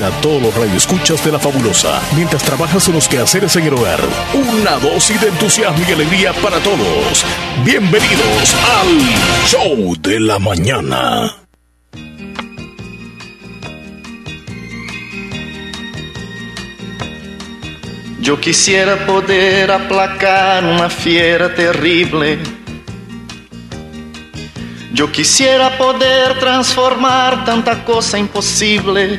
A todos los radioescuchas de la fabulosa, mientras trabajas en los quehaceres en el hogar, una dosis de entusiasmo y alegría para todos. Bienvenidos al Show de la Mañana. Yo quisiera poder aplacar una fiera terrible. Yo quisiera poder transformar tanta cosa imposible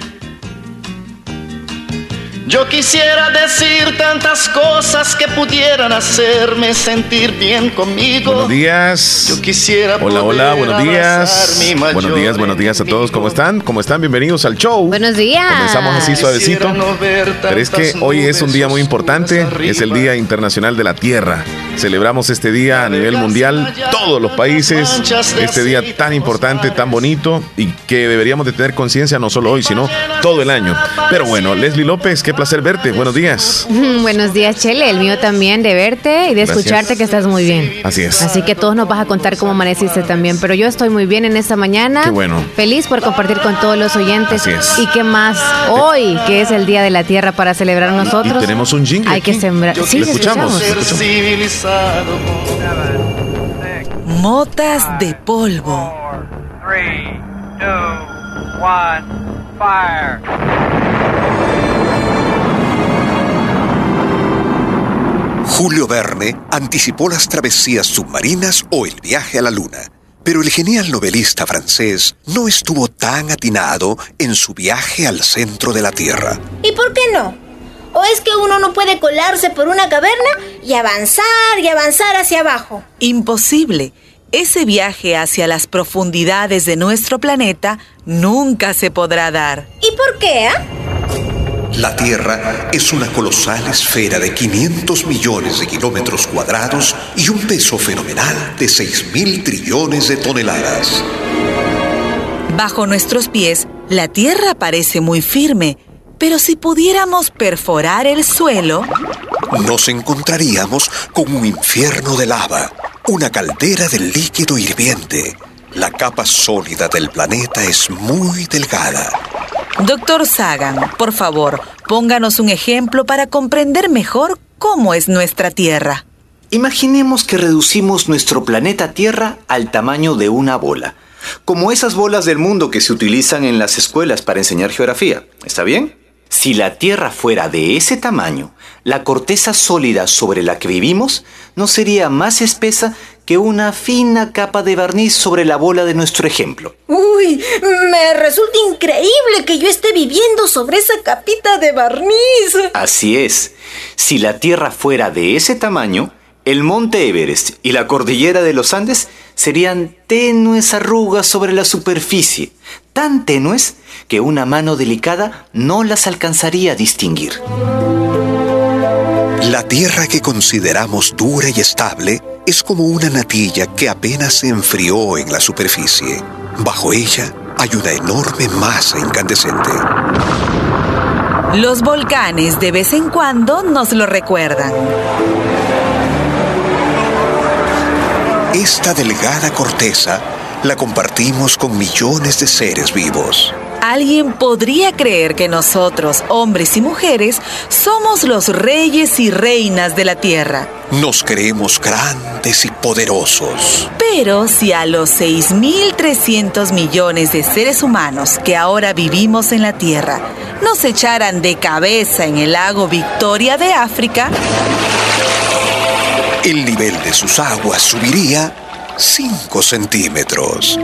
yo quisiera decir tantas cosas que pudieran hacerme sentir bien conmigo. Buenos días. Yo quisiera Hola, hola, buenos días. Buenos días, buenos días a todos. ¿Cómo están? ¿Cómo están? Bienvenidos al show. Buenos días. Comenzamos así suavecito. Pero es que hoy es un día muy importante. Es el Día Internacional de la Tierra. Celebramos este día a nivel mundial, todos los países, este día tan importante, tan bonito y que deberíamos de tener conciencia no solo hoy, sino todo el año. Pero bueno, Leslie López, qué placer verte. Buenos días. Buenos días, Chele. El mío también de verte y de escucharte que estás muy bien. Así es. Así que todos nos vas a contar cómo amaneciste también. Pero yo estoy muy bien en esta mañana. Qué bueno. Feliz por compartir con todos los oyentes. Así es. Y qué más hoy, que es el Día de la Tierra para celebrar nosotros. Y tenemos un jingle. Hay que sembrar. Yo- Sí, lo escuchamos. escuchamos. Motas de polvo. three, two, one, fire. Julio Verne anticipó las travesías submarinas o el viaje a la Luna. Pero el genial novelista francés no estuvo tan atinado en su viaje al centro de la Tierra. ¿Y por qué no? ¿O es que uno no puede colarse por una caverna y avanzar y avanzar hacia abajo? Imposible. Ese viaje hacia las profundidades de nuestro planeta nunca se podrá dar. ¿Y por qué, ah? La Tierra es una colosal esfera de 500 millones de kilómetros cuadrados y un peso fenomenal de 6 mil trillones de toneladas. Bajo nuestros pies, la Tierra parece muy firme, pero si pudiéramos perforar el suelo, Nos encontraríamos con un infierno de lava, una caldera de líquido hirviente. La capa sólida del planeta es muy delgada. Doctor Sagan, por favor, pónganos un ejemplo para comprender mejor cómo es nuestra Tierra. Imaginemos que reducimos nuestro planeta Tierra al tamaño de una bola, como esas bolas del mundo que se utilizan en las escuelas para enseñar geografía. ¿Está bien? Si la Tierra fuera de ese tamaño, la corteza sólida sobre la que vivimos no sería más espesa que una fina capa de barniz sobre la bola de nuestro ejemplo. Uy, me resulta increíble que yo esté viviendo sobre esa capita de barniz. Así es, si la Tierra fuera de ese tamaño, el monte Everest y la cordillera de los Andes serían tenues arrugas sobre la superficie, tan tenues que una mano delicada no las alcanzaría a distinguir. La Tierra que consideramos dura y estable es como una natilla que apenas se enfrió en la superficie. Bajo ella hay una enorme masa incandescente. Los volcanes de vez en cuando nos lo recuerdan. Esta delgada corteza la compartimos con millones de seres vivos. Alguien podría creer que nosotros, hombres y mujeres, somos los reyes y reinas de la Tierra. Nos creemos grandes y poderosos. Pero si a los 6.300 millones de seres humanos que ahora vivimos en la Tierra nos echaran de cabeza en el lago Victoria de África, El nivel de sus aguas subiría 5 centímetros.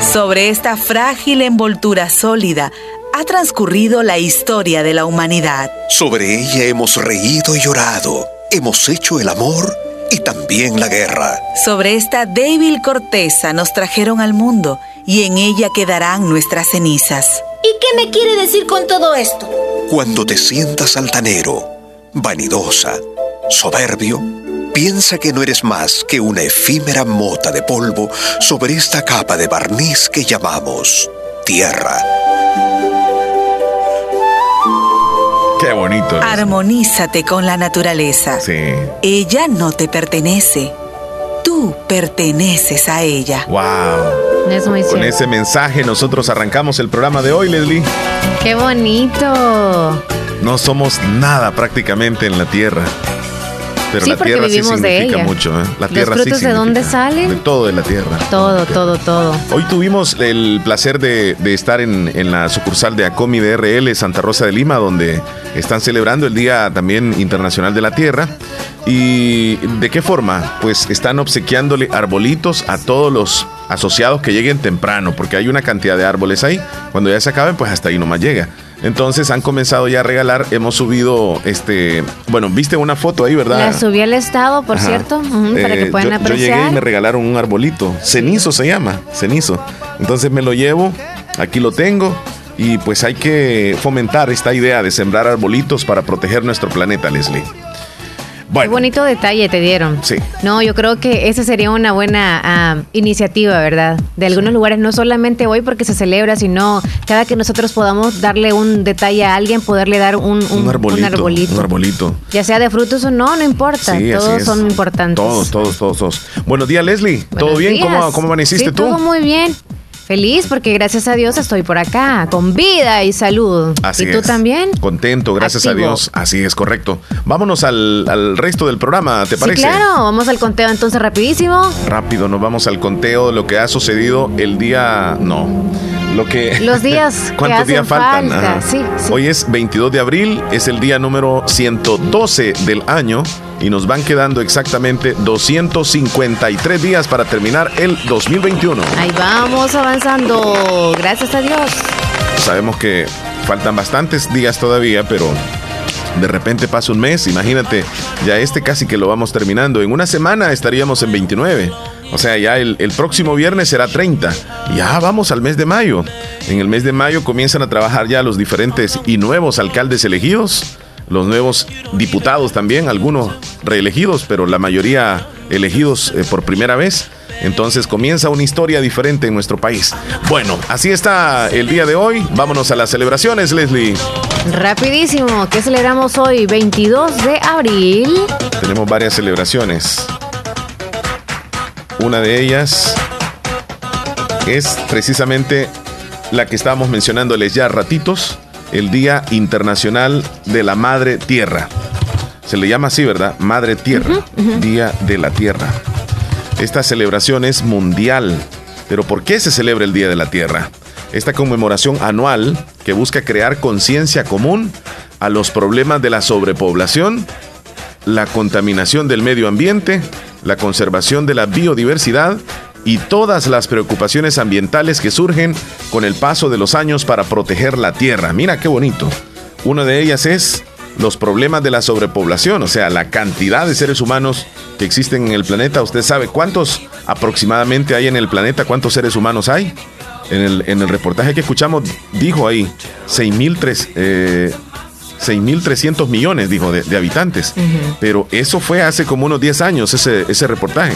Sobre esta frágil envoltura sólida ha transcurrido la historia de la humanidad. Sobre ella hemos reído y llorado. Hemos hecho el amor y también la guerra. Sobre esta débil corteza nos trajeron al mundo y en ella quedarán nuestras cenizas. ¿Y qué me quiere decir con todo esto? Cuando te sientas altanero, vanidosa, soberbio, piensa que no eres más que una efímera mota de polvo sobre esta capa de barniz que llamamos tierra. Qué bonito. es. Armonízate con la naturaleza. Sí. Ella no te pertenece. Tú perteneces a ella. Wow. Con ese mensaje nosotros arrancamos el programa de hoy, Leslie. ¡Qué bonito! No somos nada prácticamente en la tierra. Pero la tierra sí significa mucho. ¿eh? La tierra ¿Los frutos de dónde salen? De todo de la tierra. Todo, todo, todo. Hoy tuvimos el placer de, estar en, en, la sucursal de ACOMI de RL Santa Rosa de Lima, donde están celebrando el Día también Internacional de la Tierra. ¿Y de qué forma? Pues están obsequiándole arbolitos a todos los asociados que lleguen temprano, porque hay una cantidad de árboles ahí. Cuando ya se acaben, pues hasta ahí nomás llega. Entonces han comenzado ya a regalar. Hemos subido, este, bueno, viste una foto ahí, ¿verdad? La subí al estado, por cierto, para que eh, puedan apreciar. Yo llegué y me regalaron un arbolito. Cenizo se llama, cenizo. Entonces me lo llevo, aquí lo tengo. Y pues hay que fomentar esta idea de sembrar arbolitos para proteger nuestro planeta, Leslie. Qué bonito detalle te dieron. Sí. No, yo creo que esa sería una buena ah, iniciativa, ¿verdad? De algunos lugares, no solamente hoy porque se celebra, sino cada que nosotros podamos darle un detalle a alguien, poderle dar un, arbolito, un, arbolito, Ya sea de frutos o no, no importa. todos son importantes. Todos, todos, todos, todos. Buenos días, Leslie. ¿Todo bien? ¿Cómo, ¿Cómo amaneciste sí, tú? Todo muy bien. Feliz porque gracias a Dios estoy por acá, con vida y salud. Así ¿Y tú también? Contento, gracias a Dios. Así es, correcto. Vámonos al, resto del programa, ¿te parece? Claro, vamos al conteo entonces rapidísimo. Rápido, nos vamos al conteo de lo que ha sucedido el día... No. Lo que, Los días. ¿Cuántos días faltan? Sí, Hoy es 22 de abril, es el día número 112 del año y nos van quedando exactamente 253 días para terminar el 2021. Ahí vamos avanzando, gracias a Dios. Sabemos que faltan bastantes días todavía, pero de repente pasa un mes, imagínate, ya este casi que lo vamos terminando. En una semana estaríamos en 29. O sea, ya el, el, próximo viernes será 30. Ya vamos al mes de mayo. En el mes de mayo comienzan a trabajar ya los diferentes y nuevos alcaldes elegidos los nuevos diputados también, algunos reelegidos, pero la mayoría elegidos eh, por primera vez. Entonces comienza una historia diferente en nuestro país. Bueno, así está el día de hoy. Vámonos a las celebraciones, Leslie. Rapidísimo, ¿qué celebramos hoy? 22 de abril. Tenemos varias celebraciones. Una de ellas es precisamente la que estábamos mencionándoles ya ratitos el Día Internacional de la Madre Tierra. Se le llama así, ¿verdad? Madre Tierra, Día de la Tierra. Esta celebración es mundial. Pero ¿por qué se celebra el Día de la Tierra? Esta conmemoración anual que busca crear conciencia común a los problemas de la sobrepoblación, la contaminación del medio ambiente, la conservación de la biodiversidad y todas las preocupaciones ambientales que surgen con el paso de los años para proteger la tierra. Mira qué bonito. Una de ellas es los problemas de la sobrepoblación, o sea, la cantidad de seres humanos que existen en el planeta. ¿Usted sabe cuántos aproximadamente hay en el planeta? ¿Cuántos seres humanos hay? En el, en el reportaje que escuchamos dijo ahí 6.300 eh, millones, dijo, de, habitantes. Pero eso fue hace como unos 10 años, ese, ese reportaje.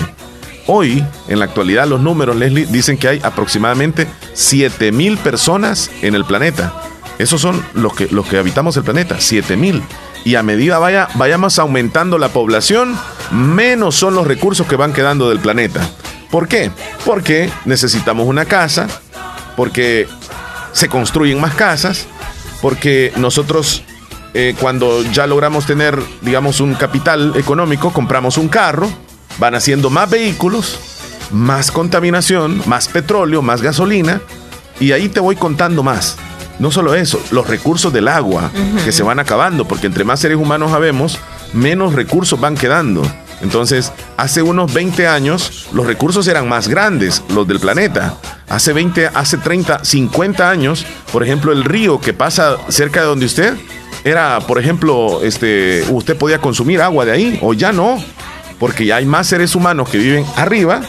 Hoy, en la actualidad, los números, Leslie, dicen que hay aproximadamente 7 mil personas en el planeta. Esos son los que, los que habitamos el planeta, 7 mil. Y a medida vaya, vayamos aumentando la población, menos son los recursos que van quedando del planeta. ¿Por qué? Porque necesitamos una casa, porque se construyen más casas, porque nosotros eh, cuando ya logramos tener, digamos, un capital económico, compramos un carro, van haciendo más vehículos, más contaminación, más petróleo, más gasolina, y ahí te voy contando más. No solo eso, los recursos del agua que se van acabando, porque entre más seres humanos habemos, menos recursos van quedando. Entonces, hace unos 20 años, los recursos eran más grandes, los del planeta. Hace 20, hace 30, 50 años, por ejemplo, el río que pasa cerca de donde usted, era, por ejemplo, este, usted podía consumir agua de ahí, o ya no porque ya hay más seres humanos que viven arriba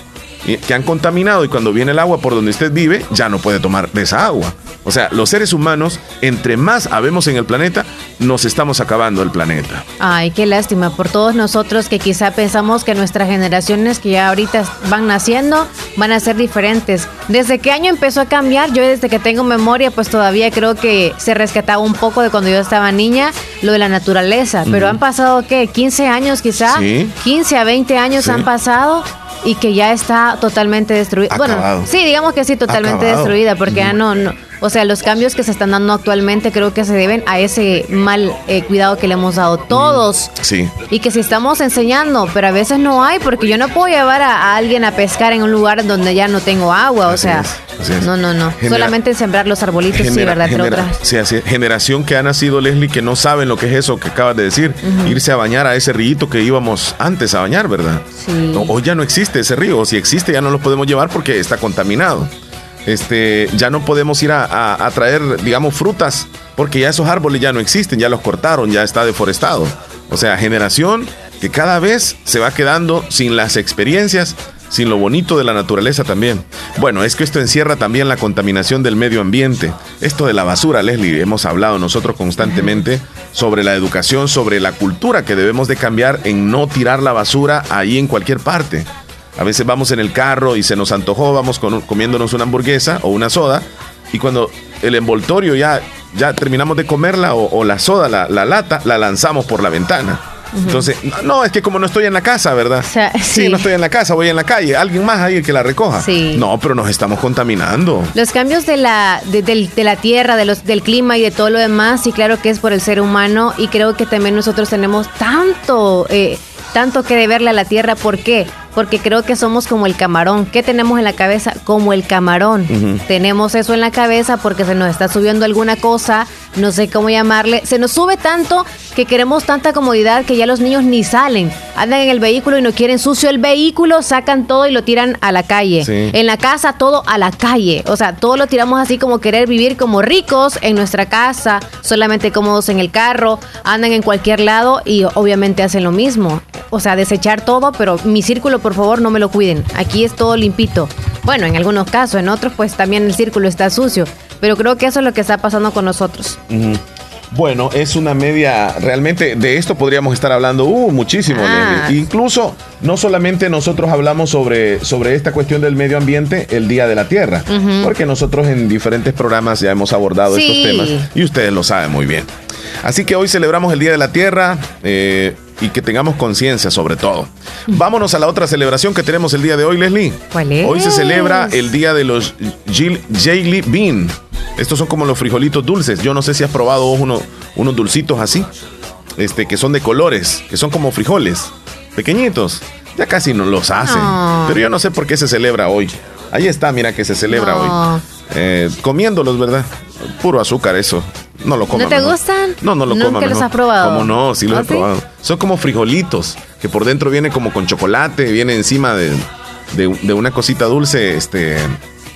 que han contaminado y cuando viene el agua por donde usted vive ya no puede tomar de esa agua. O sea, los seres humanos, entre más habemos en el planeta, nos estamos acabando el planeta. Ay, qué lástima por todos nosotros que quizá pensamos que nuestras generaciones que ya ahorita van naciendo van a ser diferentes. ¿Desde qué año empezó a cambiar? Yo desde que tengo memoria, pues todavía creo que se rescataba un poco de cuando yo estaba niña, lo de la naturaleza. Pero han pasado, ¿qué? ¿15 años quizá? Sí. 15 a 20 años han pasado y que ya está totalmente destruida. Bueno, sí, digamos que sí, totalmente destruida, porque ya no, no, o sea, los cambios que se están dando actualmente creo que se deben a ese mal eh, cuidado que le hemos dado todos. Sí. Y que si estamos enseñando, pero a veces no hay, porque yo no puedo llevar a, alguien a pescar en un lugar donde ya no tengo agua, o sea, no, no, no, solamente sembrar los arbolitos, sí, ¿verdad? sí, así Generación que ha nacido, Leslie, que no saben lo que es eso que acabas de decir, irse a bañar a ese río que íbamos antes a bañar, ¿verdad? Sí. hoy ya no existe ese río, o si existe ya no lo podemos llevar porque está contaminado. Este, ya no podemos ir a, traer, digamos, frutas, porque ya esos árboles ya no existen, ya los cortaron, ya está deforestado. O sea, generación que cada vez se va quedando sin las experiencias, sin lo bonito de la naturaleza también. Bueno, es que esto encierra también la contaminación del medio ambiente. Esto de la basura, Leslie, hemos hablado nosotros constantemente sobre la educación, sobre la cultura que debemos de cambiar en no tirar la basura ahí en cualquier parte. A veces vamos en el carro y se nos antojó, vamos comiéndonos una hamburguesa o una soda y cuando el envoltorio ya, ya terminamos de comerla o, la soda, la, lata, la lanzamos por la ventana. Entonces, no, es que como no estoy en la casa, ¿verdad? sí. no estoy en la casa, voy en la calle, alguien más ahí que la recoja. Sí. No, pero nos estamos contaminando. Los cambios de la, de, la tierra, de los, del clima y de todo lo demás, sí, claro que es por el ser humano y creo que también nosotros tenemos tanto, eh, tanto que deberle a la tierra. ¿Por qué? Porque creo que somos como el camarón. ¿Qué tenemos en la cabeza? Como el camarón. Tenemos eso en la cabeza porque se nos está subiendo alguna cosa, no sé cómo llamarle. Se nos sube tanto que queremos tanta comodidad que ya los niños ni salen. Andan en el vehículo y no quieren sucio el vehículo, sacan todo y lo tiran a la calle. En la casa todo a la calle. O sea, todo lo tiramos así como querer vivir como ricos en nuestra casa, solamente cómodos en el carro, andan en cualquier lado y obviamente hacen lo mismo. O sea, desechar todo, pero mi círculo por favor no me lo cuiden. Aquí es todo limpito. Bueno, en algunos casos, en otros pues también el círculo está sucio. Pero creo que eso es lo que está pasando con nosotros. Bueno, es una media, realmente de esto podríamos estar hablando uh, muchísimo. Ah. Incluso no solamente nosotros hablamos sobre, sobre esta cuestión del medio ambiente el Día de la Tierra, porque nosotros en diferentes programas ya hemos abordado estos temas y ustedes lo saben muy bien. Así que hoy celebramos el Día de la Tierra. Eh, y que tengamos conciencia sobre todo. Vámonos a la otra celebración que tenemos el día de hoy, Leslie. ¿Cuál es? Hoy se celebra el día de los Jelly Bean. Estos son como los frijolitos dulces. Yo no sé si has probado uno, unos dulcitos así, este, que son de colores, que son como frijoles, pequeñitos. Ya casi no los hacen. Pero yo no sé por qué se celebra hoy. Ahí está, mira que se celebra hoy. Eh, comiéndolos, ¿verdad? Puro azúcar eso. No lo coman. ¿No te gustan? No, no lo coman. ¿Nunca los has probado? ¿Cómo no? Sí los he ¿Ah, probado. Son como frijolitos, que por dentro viene como con chocolate, viene encima de, de, una cosita dulce, este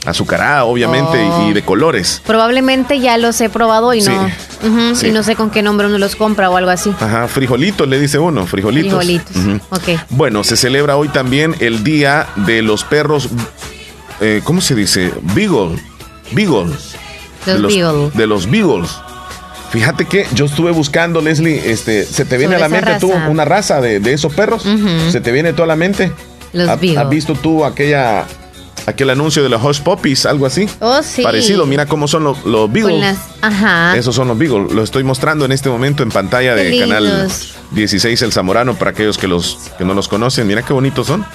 azucarada, obviamente, y, de oh. colores. Probablemente ya los he probado y no. Y no sé con qué nombre uno los compra o algo así. Ajá, frijolitos, le dice uno, frijolitos. Frijolitos. Ok. Bueno, se celebra hoy también el día de los perros. Eh, ¿Cómo se dice? Beagle. Beagle. Los de los Beagles. Fíjate que yo estuve buscando, Leslie, este, ¿se te viene a la mente tú una raza de, esos perros? ¿Se te viene toda la mente? Los ¿Has, ¿Has visto tú aquella aquel anuncio de los Hush Puppies, algo así? Oh, sí. Parecido, mira cómo son los, los Beagles. Ajá. Esos son los Beagles. Lo estoy mostrando en este momento en pantalla de canal 16 El Zamorano para aquellos que los que no los conocen. Mira qué bonitos son.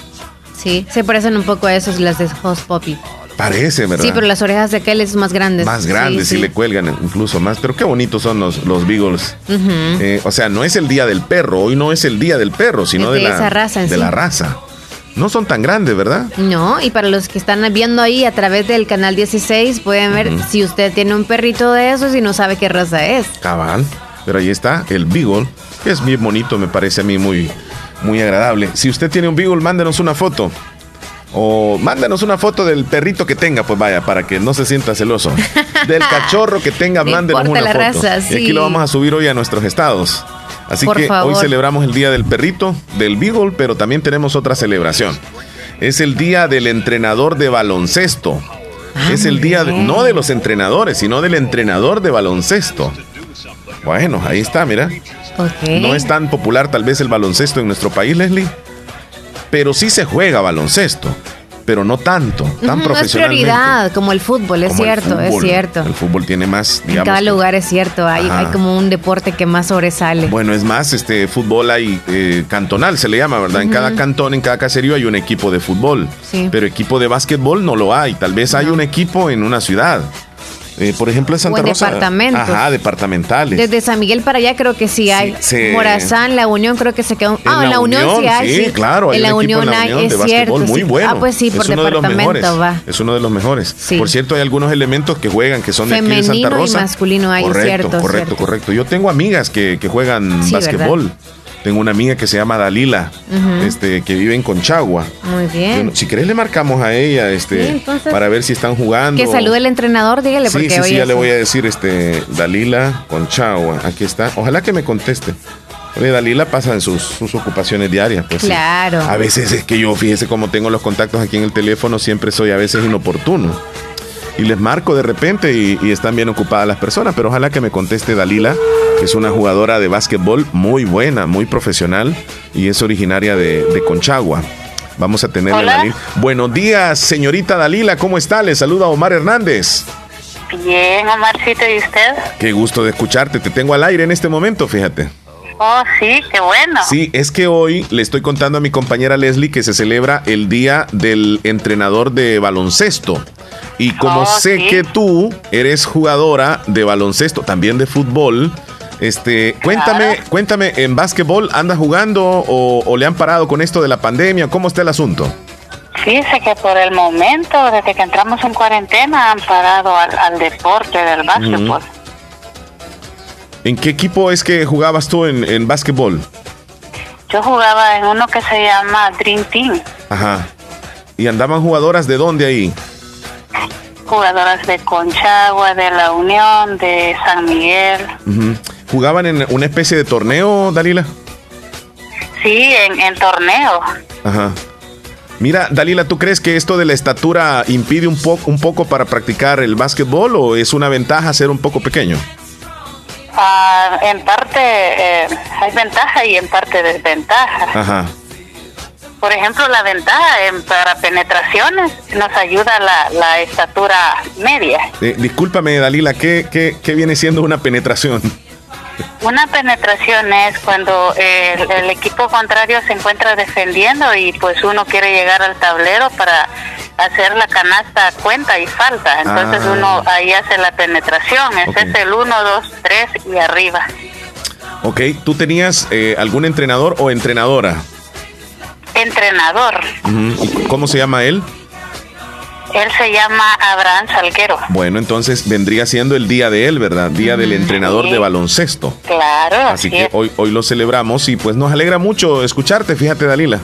Sí, se parecen un poco a esos las de Hush Puppy. Parece, ¿verdad? Sí, pero las orejas de aquel es más grandes. Más grandes y le cuelgan incluso más. Pero qué bonitos son los, los Beagles. Eh, o sea, no es el día del perro. Hoy no es el día del perro, sino de, la, raza de la raza. No son tan grandes, ¿verdad? No, y para los que están viendo ahí a través del canal 16, pueden ver si usted tiene un perrito de esos y no sabe qué raza es. Cabal. Pero ahí está, el Beagle, que es bien bonito, me parece a mí muy, muy agradable. Si usted tiene un Beagle, mándenos una foto. O mándanos una foto del perrito que tenga, pues vaya, para que no se sienta celoso. Del cachorro que tenga, mándenos una foto. Y aquí lo vamos a subir hoy a nuestros estados. Así que hoy celebramos el Día del Perrito, del Beagle, pero también tenemos otra celebración. Es el Día del Entrenador de Baloncesto. Ah, es el día no de los entrenadores, sino del entrenador de baloncesto. Bueno, ahí está, mira. No es tan popular tal vez el baloncesto en nuestro país, Leslie pero sí se juega baloncesto. pero no tanto, tan profesional. No es prioridad como el fútbol, es cierto, es cierto. El fútbol tiene más, digamos. En cada lugar es cierto, hay, hay, como un deporte que más sobresale. Bueno, es más, este fútbol hay eh, cantonal, se le llama, ¿verdad? En cada cantón, en cada caserío hay un equipo de fútbol, sí. pero equipo de básquetbol no lo hay. Tal vez hay un equipo en una ciudad. Eh, por ejemplo, en Santa o Rosa. Departamentos. Ajá, departamentales. Desde San Miguel para allá creo que sí hay. Morazán, La Unión creo que se quedó. Ah, en La, Unión, sí hay. Sí, claro. en la Unión hay, es cierto. Muy bueno. Ah, pues sí, por es uno departamento de los va. Es uno de los mejores. Por cierto, hay algunos elementos que juegan que son de aquí de Santa Rosa. y masculino hay, correcto, cierto. Correcto, correcto. Yo tengo amigas que, que juegan básquetbol. Tengo una amiga que se llama Dalila, este, que vive en Conchagua. Muy bien. si querés le marcamos a ella, este, para ver si están jugando. Que salude el entrenador, dígale, sí, porque sí, sí, ya le voy a decir, este, Dalila Conchagua, aquí está. Ojalá que me conteste. Oye, Dalila pasa en sus, ocupaciones diarias, pues. Claro. A veces es que yo, fíjese cómo tengo los contactos aquí en el teléfono, siempre soy a veces inoportuno y les marco de repente y, están bien ocupadas las personas, pero ojalá que me conteste Dalila, que es una jugadora de básquetbol muy buena, muy profesional y es originaria de, Conchagua. Vamos a Dalila. Buenos días, señorita Dalila, ¿cómo está? Le saluda Omar Hernández. Bien, Omarcito, ¿y usted? Qué gusto de escucharte, te tengo al aire en este momento, fíjate. Oh, sí, qué bueno. Sí, es que hoy le estoy contando a mi compañera Leslie que se celebra el Día del Entrenador de Baloncesto. Y como oh, sé que tú eres jugadora de baloncesto, también de fútbol, este, cuéntame, cuéntame, ¿en básquetbol anda jugando o, le han parado con esto de la pandemia? ¿Cómo está el asunto? Fíjese que por el momento, desde que entramos en cuarentena, han parado al, deporte del básquetbol. ¿En qué equipo es que jugabas tú en, en básquetbol? Yo jugaba en uno que se llama Dream Team. Ajá. ¿Y andaban jugadoras de dónde ahí? jugadoras de Conchagua, de La Unión, de San Miguel. ¿Jugaban en una especie de torneo, Dalila? Sí, en, torneo. Ajá. Mira, Dalila, ¿tú crees que esto de la estatura impide un, poco un poco para practicar el básquetbol o es una ventaja ser un poco pequeño? Ah, en parte eh, hay ventaja y en parte desventaja. Ajá. Por ejemplo, la ventaja en, para penetraciones nos ayuda la, estatura media. Eh, discúlpame, Dalila, ¿qué, ¿qué, viene siendo una penetración? Una penetración es cuando el, equipo contrario se encuentra defendiendo y pues uno quiere llegar al tablero para hacer la canasta cuenta y falta. Entonces ah. uno ahí hace la penetración. Ese es el 1, 2, 3 y arriba. Ok, ¿tú tenías eh, algún entrenador o entrenadora? entrenador. ¿Cómo se llama él? Él se llama Abraham Salguero. Bueno, entonces vendría siendo el día de él, ¿verdad? Día del entrenador de baloncesto. Claro. Así, que hoy, hoy lo celebramos y pues nos alegra mucho escucharte, fíjate, Dalila.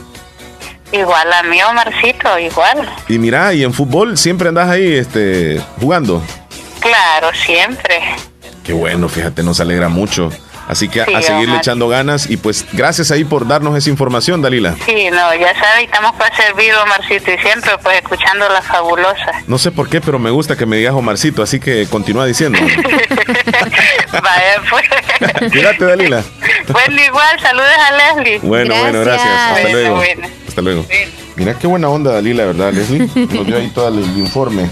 Igual a mí, Omarcito, igual. Y mira, y en fútbol siempre andas ahí este, jugando. Claro, siempre. Qué bueno, fíjate, nos alegra mucho. Así que a seguirle echando ganas y pues gracias ahí por darnos esa información, Dalila. Sí, no, ya sabes, estamos para servir, Omarcito, y siempre pues escuchando la fabulosa. No sé por qué, pero me gusta que me digas Omarcito, así que continúa diciendo. Vaya, pues. Cuídate, Dalila. Bueno, igual, saludos a Leslie. Bueno, bueno, gracias. Hasta luego. Hasta luego. Mira qué buena onda, Dalila, ¿verdad, Leslie? Nos dio ahí todo el informe.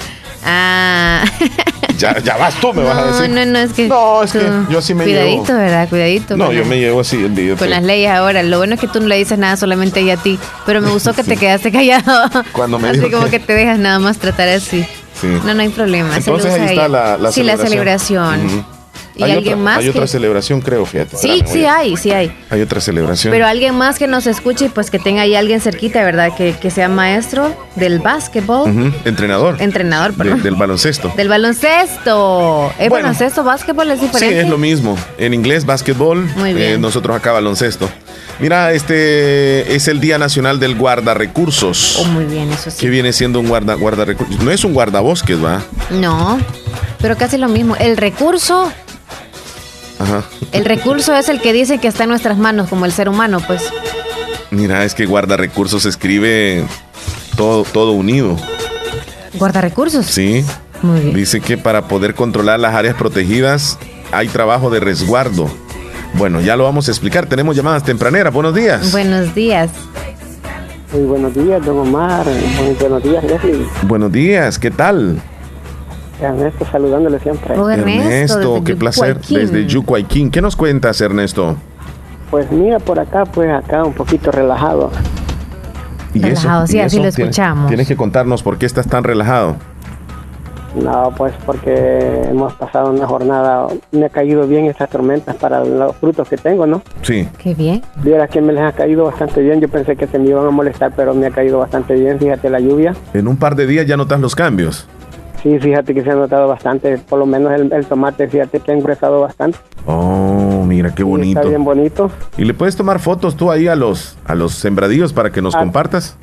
Ah. Ya, ya vas tú, me vas a decir. No, no, es que. No, es que yo sí me Cuidadito, ¿verdad? Cuidadito. No, yo me llevo así el día. Con las leyes ahora. Lo bueno es que tú no le dices nada solamente ella a ti. Pero me gustó que te quedaste callado. Cuando me Así como que... te dejas nada más tratar así. Sí. No, no hay problema. Entonces ahí está la, la sí, la celebración. ¿Y hay alguien otra, más? Hay otra celebración, creo, fíjate. Sí, sí hay, sí hay. Hay otra celebración. Pero alguien más que nos escuche y pues que tenga ahí alguien cerquita, ¿verdad? Que, que sea maestro del básquetbol. Entrenador. Entrenador, perdón. del baloncesto. Del baloncesto. ¿Es baloncesto, básquetbol es diferente? Sí, es lo mismo. En inglés, básquetbol. Muy bien. Eh, nosotros acá baloncesto. Mira, este es el Día Nacional del Guardarrecursos. Oh, muy bien, eso sí. ¿Qué viene siendo un guarda, guardarrecursos? No es un guardabosques, ¿va? No, pero casi lo mismo. El recurso el recurso es el que dice que está en nuestras manos, como el ser humano, pues. Mira, es que guarda recursos escribe todo, todo unido. ¿Guarda recursos? Sí. Muy bien. Dice que para poder controlar las áreas protegidas hay trabajo de resguardo. Bueno, ya lo vamos a explicar. Tenemos llamadas tempraneras. Buenos días. Buenos días. Muy buenos días, don Omar. buenos días, Leslie. Buenos días, ¿qué tal? Ernesto, saludándole siempre. Ernesto, qué placer. Desde Yucuayquín. ¿Qué nos cuentas, Ernesto? Pues mira, por acá, pues acá un poquito relajado. ¿Y relajado, sí, así lo escuchamos. Tienes que contarnos por qué estás tan relajado. No, pues porque hemos pasado una jornada, me ha caído bien estas tormentas para los frutos que tengo, ¿no? Sí. Qué bien. Viera que me les ha caído bastante bien, yo pensé que se me iban a molestar, pero me ha caído bastante bien, fíjate la lluvia. En un par de días ya notas los cambios. Sí, fíjate que se ha notado bastante, por lo menos el, tomate, fíjate que ha ingresado bastante. Oh, mira qué bonito. está bien bonito. ¿Y le puedes tomar fotos tú ahí a los a los sembradíos para que nos ah. compartas?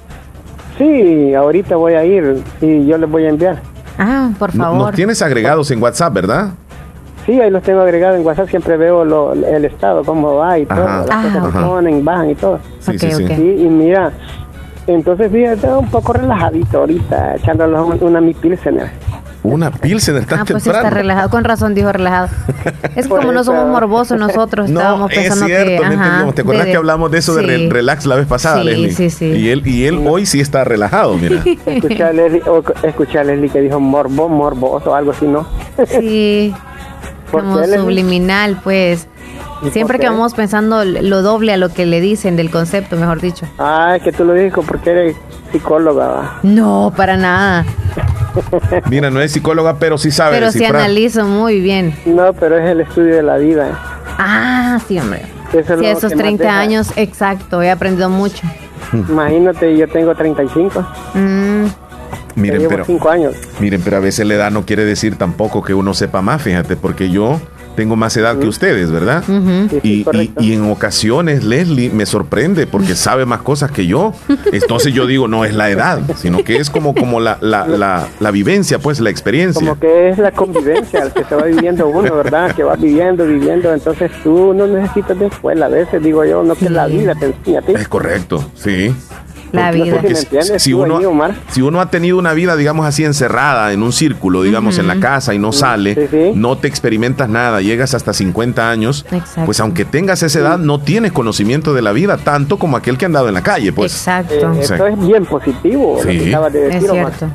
Sí, ahorita voy a ir y yo les voy a enviar. Ah, por favor. Nos tienes agregados en WhatsApp, ¿verdad? Sí, ahí los tengo agregados en WhatsApp, siempre veo el estado, cómo va y todo, las cosas que ponen, bajan y todo. Sí, sí, sí. Y, mira, entonces fíjate, un poco relajadito ahorita, echándole una mi pilsener. Una pilsener tan ah, pues está relajado, con razón dijo relajado. Es como no somos morbosos nosotros, estábamos pensando es cierto, que... ¿Te acuerdas que hablamos de eso de relax la vez pasada, sí, Leslie? Sí, sí. Y él, y él hoy sí está relajado, mira. Escuché a Leslie, escuché a Leslie que dijo morbo, morboso, algo así, ¿no? Sí. como subliminal, pues. Siempre que vamos pensando lo doble a lo que le dicen del concepto, mejor dicho. Ah, es que tú lo dijo porque eres psicóloga. No, para nada. Mira, no es psicóloga, pero sí sabe. Pero sí analizo muy bien. No, pero es el estudio de la vida. Ah, sí, hombre. sí, esos 30 años, exacto, he aprendido mucho. Imagínate, yo tengo 35. Mm. Miren, pero, años. Miren, pero a veces la edad no quiere decir tampoco que uno sepa más, fíjate, porque yo tengo más edad que ustedes, ¿verdad? y, en ocasiones Leslie me sorprende porque sabe más cosas que yo. Entonces yo digo, no es la edad, sino que es como, como la, la, la, vivencia, pues la experiencia. Como que es la convivencia al que se va viviendo uno, ¿verdad? Que va viviendo, viviendo. Entonces tú no necesitas de escuela, a veces digo yo, no que la vida te enseña a ti. Es correcto, sí la vida. si, uno, si uno ha tenido una vida, digamos así, encerrada en un círculo, digamos, en la casa y no sale, no te experimentas nada, llegas hasta 50 años, pues aunque tengas esa edad, no tienes conocimiento de la vida tanto como aquel que ha andado en la calle, pues. Exacto. Eh, eso es bien positivo, lo que acabas de decir, es cierto.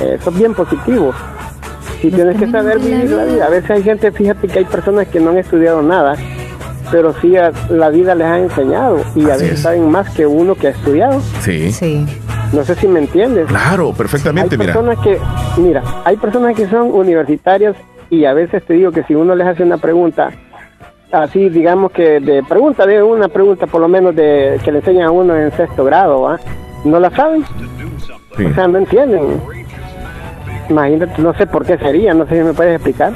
Eso es bien positivo. Y tienes que saber vivir la vida. A veces hay gente, fíjate que hay personas que no han estudiado nada pero sí la vida les ha enseñado y a veces saben más que uno que ha estudiado. Sí. Sí. No sé si me entiendes. Claro, perfectamente, hay personas que, mira, hay personas que son universitarias y a veces te digo que si uno les hace una pregunta así, digamos que de pregunta, de una pregunta por lo menos de que le enseñan a uno en sexto grado, No la saben. O sea, no entienden. Imagínate, no sé por qué sería, no sé si me puedes explicar.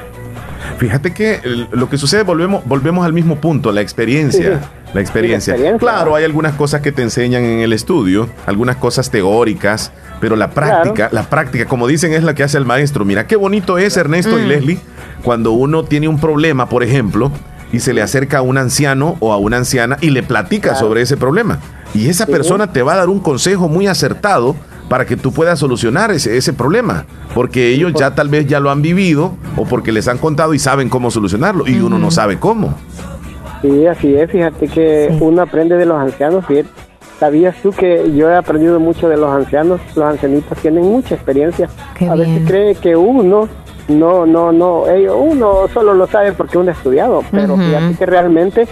Fíjate que lo que sucede, volvemos, volvemos al mismo punto, la experiencia. La experiencia. Claro, hay algunas cosas que te enseñan en el estudio, algunas cosas teóricas, pero la práctica, la práctica, como dicen, es la que hace el maestro. Mira, qué bonito es, Ernesto y mm. Leslie, cuando uno tiene un problema, por ejemplo, y se le acerca a un anciano o a una anciana y le platica sobre ese problema. Y esa persona te va a dar un consejo muy acertado para que tú puedas solucionar ese, ese problema, porque ellos ya tal vez ya lo han vivido o porque les han contado y saben cómo solucionarlo y uno no sabe cómo. Sí, así es, fíjate que uno aprende de los ancianos, ¿Sabías tú que yo he aprendido mucho de los ancianos? Los ancianitos tienen mucha experiencia. a veces cree que uno no, no, no, ellos, uno solo lo sabe porque uno ha estudiado, pero fíjate que realmente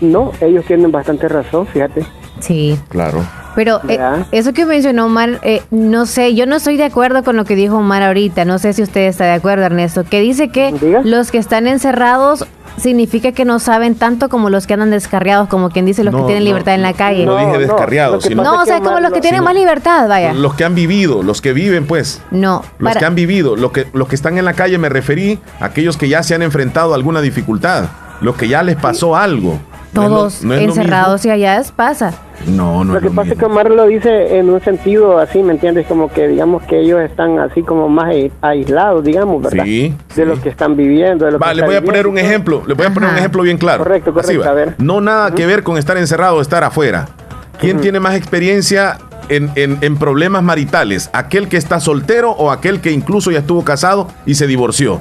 no, ellos tienen bastante razón, fíjate. Sí. Claro. Pero eh, eso que mencionó Omar, eh, no sé, yo no estoy de acuerdo con lo que dijo Omar ahorita, no sé si usted está de acuerdo, Ernesto, que dice que los que están encerrados significa que no saben tanto como los que andan descarriados, como quien dice los que tienen libertad en la calle. No, dije descarriados, sino no, o sea, como los que tienen más libertad, vaya. Los que han vivido, los que viven, pues. No. Los que han vivido, los que, los que están en la calle me referí a aquellos que ya se han enfrentado a alguna dificultad, los que ya les pasó algo. Todos encerrados y allá pasa. No, no. Lo que pasa es que Omar lo dice en un sentido así, ¿me entiendes? Como que digamos que ellos están así como más aislados, digamos, ¿verdad? Sí. De lo que están viviendo. De vale, le voy a poner un ejemplo, le voy a poner un ejemplo bien claro. Correcto, correcto. a ver. No nada que ver con estar encerrado o estar afuera. ¿Quién tiene más experiencia en, en, problemas maritales? ¿Aquel que está soltero o aquel que incluso ya estuvo casado y se divorció?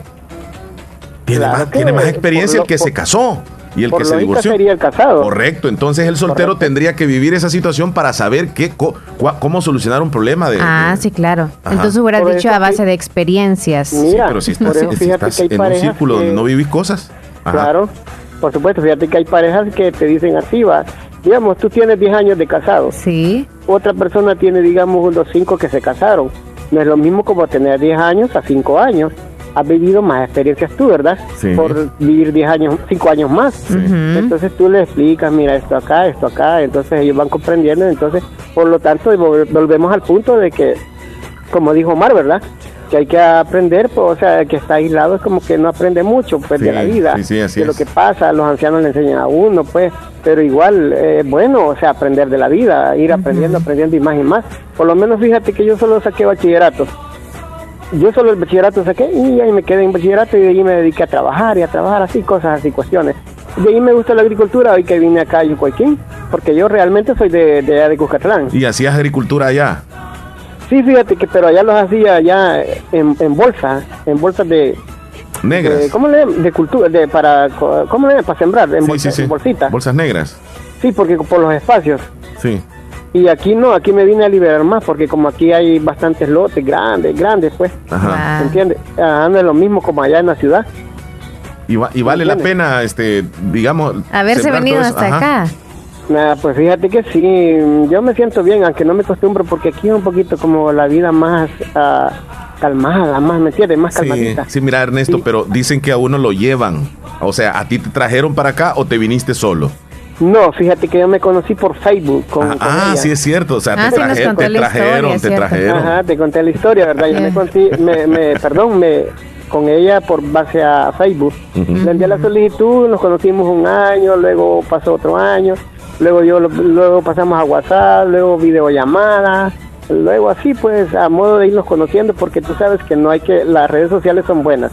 Tiene, más, tiene más experiencia el que se casó. Y el que se divorció. sería el casado. Correcto, entonces el soltero tendría que vivir esa situación para saber qué, cómo solucionar un problema de... Ah, sí, claro. Entonces hubieras dicho a base de experiencias. Mira, pero si estás, en un círculo donde no vivís cosas. Claro, por supuesto, fíjate que hay parejas que te dicen así, va, digamos, tú tienes 10 años de casado. Sí. Otra persona tiene, digamos, unos 5 que se casaron. No es lo mismo como tener 10 años a 5 años has vivido más experiencias tú, ¿verdad? Sí. Por vivir 10 años, 5 años más. Entonces tú le explicas, mira, esto acá, esto acá, entonces ellos van comprendiendo, entonces, por lo tanto, volvemos al punto de que, como dijo Omar, ¿verdad? Que hay que aprender, pues, o sea, que está aislado es como que no aprende mucho, pues, de la vida, sí, de lo que pasa, los ancianos le enseñan a uno, pues, pero igual, eh, bueno, o sea, aprender de la vida, ir aprendiendo, aprendiendo y más y más. Por lo menos fíjate que yo solo saqué bachillerato yo solo el bachillerato saqué y ahí me quedé en bachillerato y de ahí me dediqué a trabajar y a trabajar así, cosas así, cuestiones. De ahí me gusta la agricultura, hoy que vine acá a Yucuayquín, porque yo realmente soy de, de, de Cuscatlán. ¿Y hacías agricultura allá? Sí, fíjate que, pero allá los hacía ya en, en bolsas, en bolsas de... Negras. ¿Cómo le De cultura, de para, ¿cómo le Para sembrar, en, sí, en bolsitas. Bolsas negras. Sí, porque por los espacios. Sí. Y aquí no, aquí me vine a liberar más porque como aquí hay bastantes lotes grandes, grandes, pues. Ajá. ¿Entiendes? Ah, anda lo mismo como allá en la ciudad. Y, y vale la pena, este, digamos... Haberse venido hasta acá. Nada, pues fíjate que sí, yo me siento bien, aunque no me acostumbro, porque aquí es un poquito como la vida más uh, calmada, más, ¿me entiendes? Más calmadita. Sí, mira Ernesto, pero dicen que a uno lo llevan. O sea, ¿a ti te trajeron para acá o te viniste solo? No, fíjate que yo me conocí por Facebook. Con, ah, ah sí es cierto. O sea, ah, te, trajeron, te trajeron, te trajeron. Ajá, te conté la historia, ¿verdad? Yo me conocí, me, me, perdón, me con ella por base a Facebook. Le envié la solicitud, nos conocimos un año, luego pasó otro año, luego yo luego pasamos a WhatsApp, luego videollamadas, luego así pues a modo de irnos conociendo porque tú sabes que no hay que las redes sociales son buenas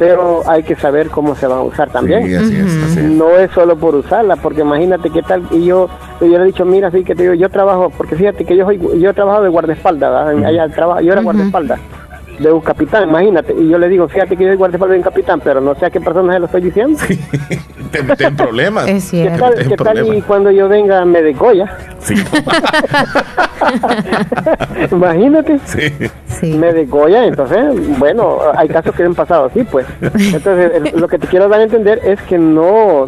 pero hay que saber cómo se va a usar también. No es solo por usarla, porque imagínate qué tal, y yo, yo le he dicho, mira, sí que te digo, yo trabajo, porque fíjate que yo soy, yo he trabajado de guardaespaldas, allá trabajo, yo era guardaespaldas de un capitán, imagínate. Y yo le digo, fíjate que yo guardaespaldas de un capitán, pero no sé a qué persona se lo estoy diciendo. te meten problemas. Es ¿Qué tal, ¿qué tal y cuando yo venga me degolla? Sí. imagínate. Sí. Me degolla, entonces, bueno, hay casos que han pasado así, pues. Entonces, lo que te quiero dar a entender es que no,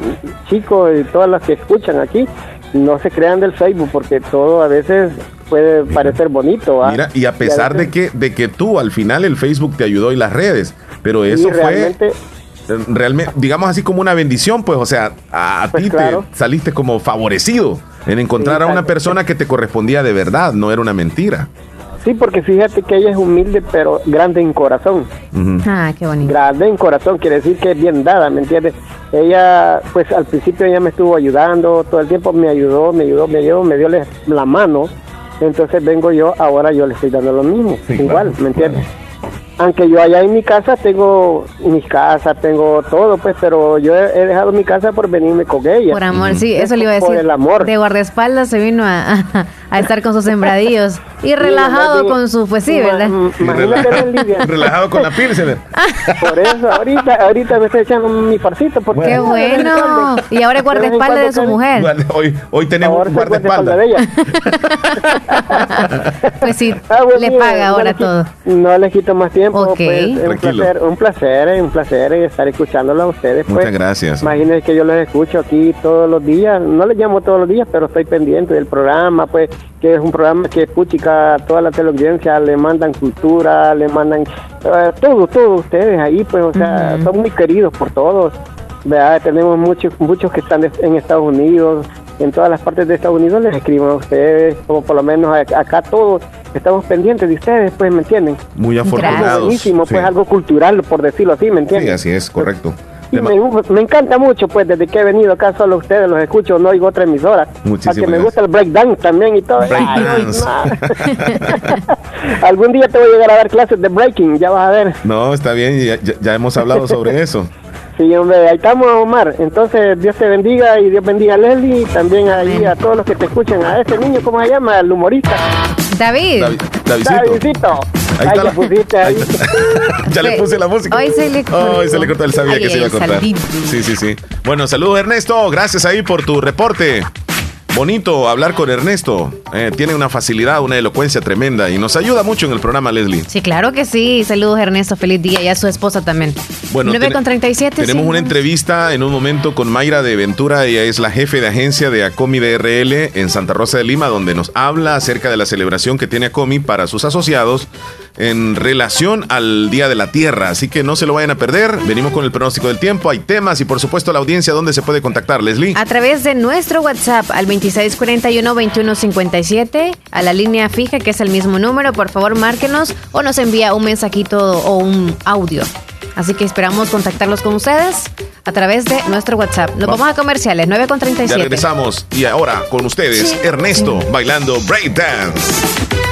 chicos y todas las que escuchan aquí, no se crean del Facebook porque todo a veces puede parecer bonito. Mira, y a pesar de que de que tú al final el Facebook te ayudó y las redes, pero eso fue realmente digamos así como una bendición, pues, o sea, a, pues ti te saliste como favorecido en encontrar a una persona que te correspondía de verdad, no era una mentira. Sí, porque fíjate que ella es humilde, pero grande en corazón. Ah, qué bonito. Grande en corazón, quiere decir que es bien dada, ¿me entiendes? Ella, pues al principio ella me estuvo ayudando, todo el tiempo me ayudó, me ayudó, me ayudó, me dio la mano. Entonces vengo yo, ahora yo le estoy dando lo mismo, igual, ¿me entiendes? aunque yo allá en mi casa tengo mi casa, tengo todo, pues, pero yo he, dejado mi casa por venirme con ella. Por amor, sí, eso le iba a decir. Por el amor. De guardaespaldas se vino a, a, estar con sus sembradillos y relajado con su, pues sí, ¿verdad? relajado con la pilsener. Por eso, ahorita, ahorita me estoy echando mi farcito. Porque Qué bueno. Y ahora es guardaespaldas de su mujer. Hoy, hoy tenemos guardaespaldas. De ella. pues sí, ah, le paga ahora todo. No le quito más tiempo pues, un placer, un placer, un placer estar escuchándolo a ustedes. Muchas pues. gracias. Imagínense que yo los escucho aquí todos los días, no les llamo todos los días, pero estoy pendiente del programa, pues, que es un programa que escucha toda la teleaudiencia, le mandan cultura, le mandan uh, todo, todos ustedes ahí, pues, o sea, son muy queridos por todos. ¿verdad? Tenemos muchos, muchos que están en Estados Unidos, en todas las partes de Estados Unidos les escriben a ustedes, como por lo menos acá todos estamos pendientes de ustedes, pues, ¿me entienden? Muy afortunados. Buenísimo, pues algo cultural, por decirlo así, ¿me entienden? Sí, así es, correcto. Me, encanta mucho, pues, desde que he venido acá solo ustedes los escucho, no oigo otra emisora. Muchísimas Porque me gusta el breakdance también y todo. Algún día te voy a llegar a dar clases de breaking, ya vas a ver. No, está bien, ya hemos hablado sobre eso. Sí, hombre, ahí estamos, Omar. Entonces, Dios te bendiga y Dios bendiga a Leslie y también ahí a todos los que te escuchan. A ese niño, ¿cómo se llama? El humorista. David. David Davidcito. Ahí está la... pusiste ahí. ya le puse la música. Hoy se le cortó. Hoy se le cortó. Él sabía que se iba a cortar. Sí, sí, sí. Bueno, saludos Ernesto. Gracias ahí por tu reporte. Bonito hablar con Ernesto. Eh, tiene una facilidad, una elocuencia tremenda y nos ayuda mucho en el programa, Leslie. Sí, claro que sí. Saludos, Ernesto. Feliz día y a su esposa también. Bueno, 9 con 37. Tenemos una entrevista en un momento con Mayra de Ventura. Ella es la jefe de agencia de Acomi DRL en Santa Rosa de Lima, donde nos habla acerca de la celebración que tiene Acomi para sus asociados en relación al Día de la Tierra. Así que no se lo vayan a perder. Venimos con el pronóstico del tiempo. Hay temas y, por supuesto, la audiencia. ¿Dónde se puede contactar, Leslie? A través de nuestro WhatsApp al 2641-2157, a la línea fija, que es el mismo número. Por favor, márquenos o nos envía un mensajito o un audio. Así que esperamos contactarlos con ustedes a través de nuestro WhatsApp. Nos vamos, a comerciales, 9 con 37. Ya regresamos y ahora con ustedes, Ernesto bailando breakdance.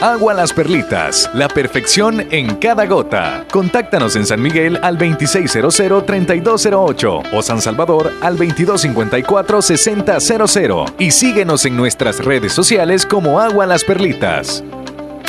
Agua Las Perlitas, la perfección en cada gota. Contáctanos en San Miguel al 2600-3208 o San Salvador al 2254-6000 y síguenos en nuestras redes sociales como Agua Las Perlitas.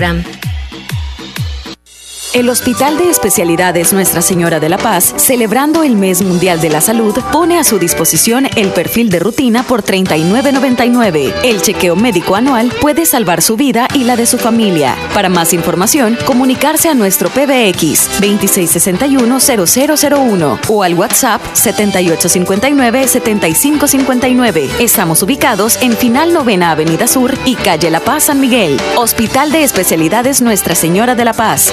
Instagram. El Hospital de Especialidades Nuestra Señora de la Paz, celebrando el Mes Mundial de la Salud, pone a su disposición el perfil de rutina por $39.99. El chequeo médico anual puede salvar su vida y la de su familia. Para más información, comunicarse a nuestro PBX 2661-0001 o al WhatsApp 7859-7559. Estamos ubicados en Final Novena Avenida Sur y Calle La Paz San Miguel. Hospital de Especialidades Nuestra Señora de la Paz.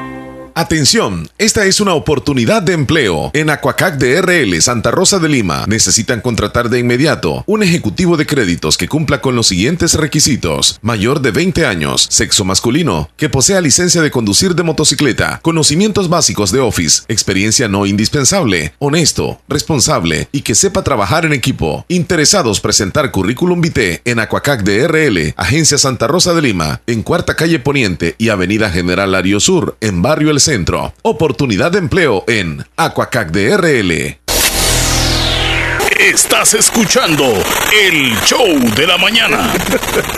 Atención, esta es una oportunidad de empleo. En Aquacac DRL Santa Rosa de Lima necesitan contratar de inmediato un ejecutivo de créditos que cumpla con los siguientes requisitos. Mayor de 20 años, sexo masculino, que posea licencia de conducir de motocicleta, conocimientos básicos de Office, experiencia no indispensable, honesto, responsable y que sepa trabajar en equipo. Interesados presentar currículum vitae en Aquacac DRL, Agencia Santa Rosa de Lima, en Cuarta Calle Poniente y Avenida General Ario Sur, en Barrio El Centro. Oportunidad de empleo en Aquacac DRL. Estás escuchando el show de la mañana.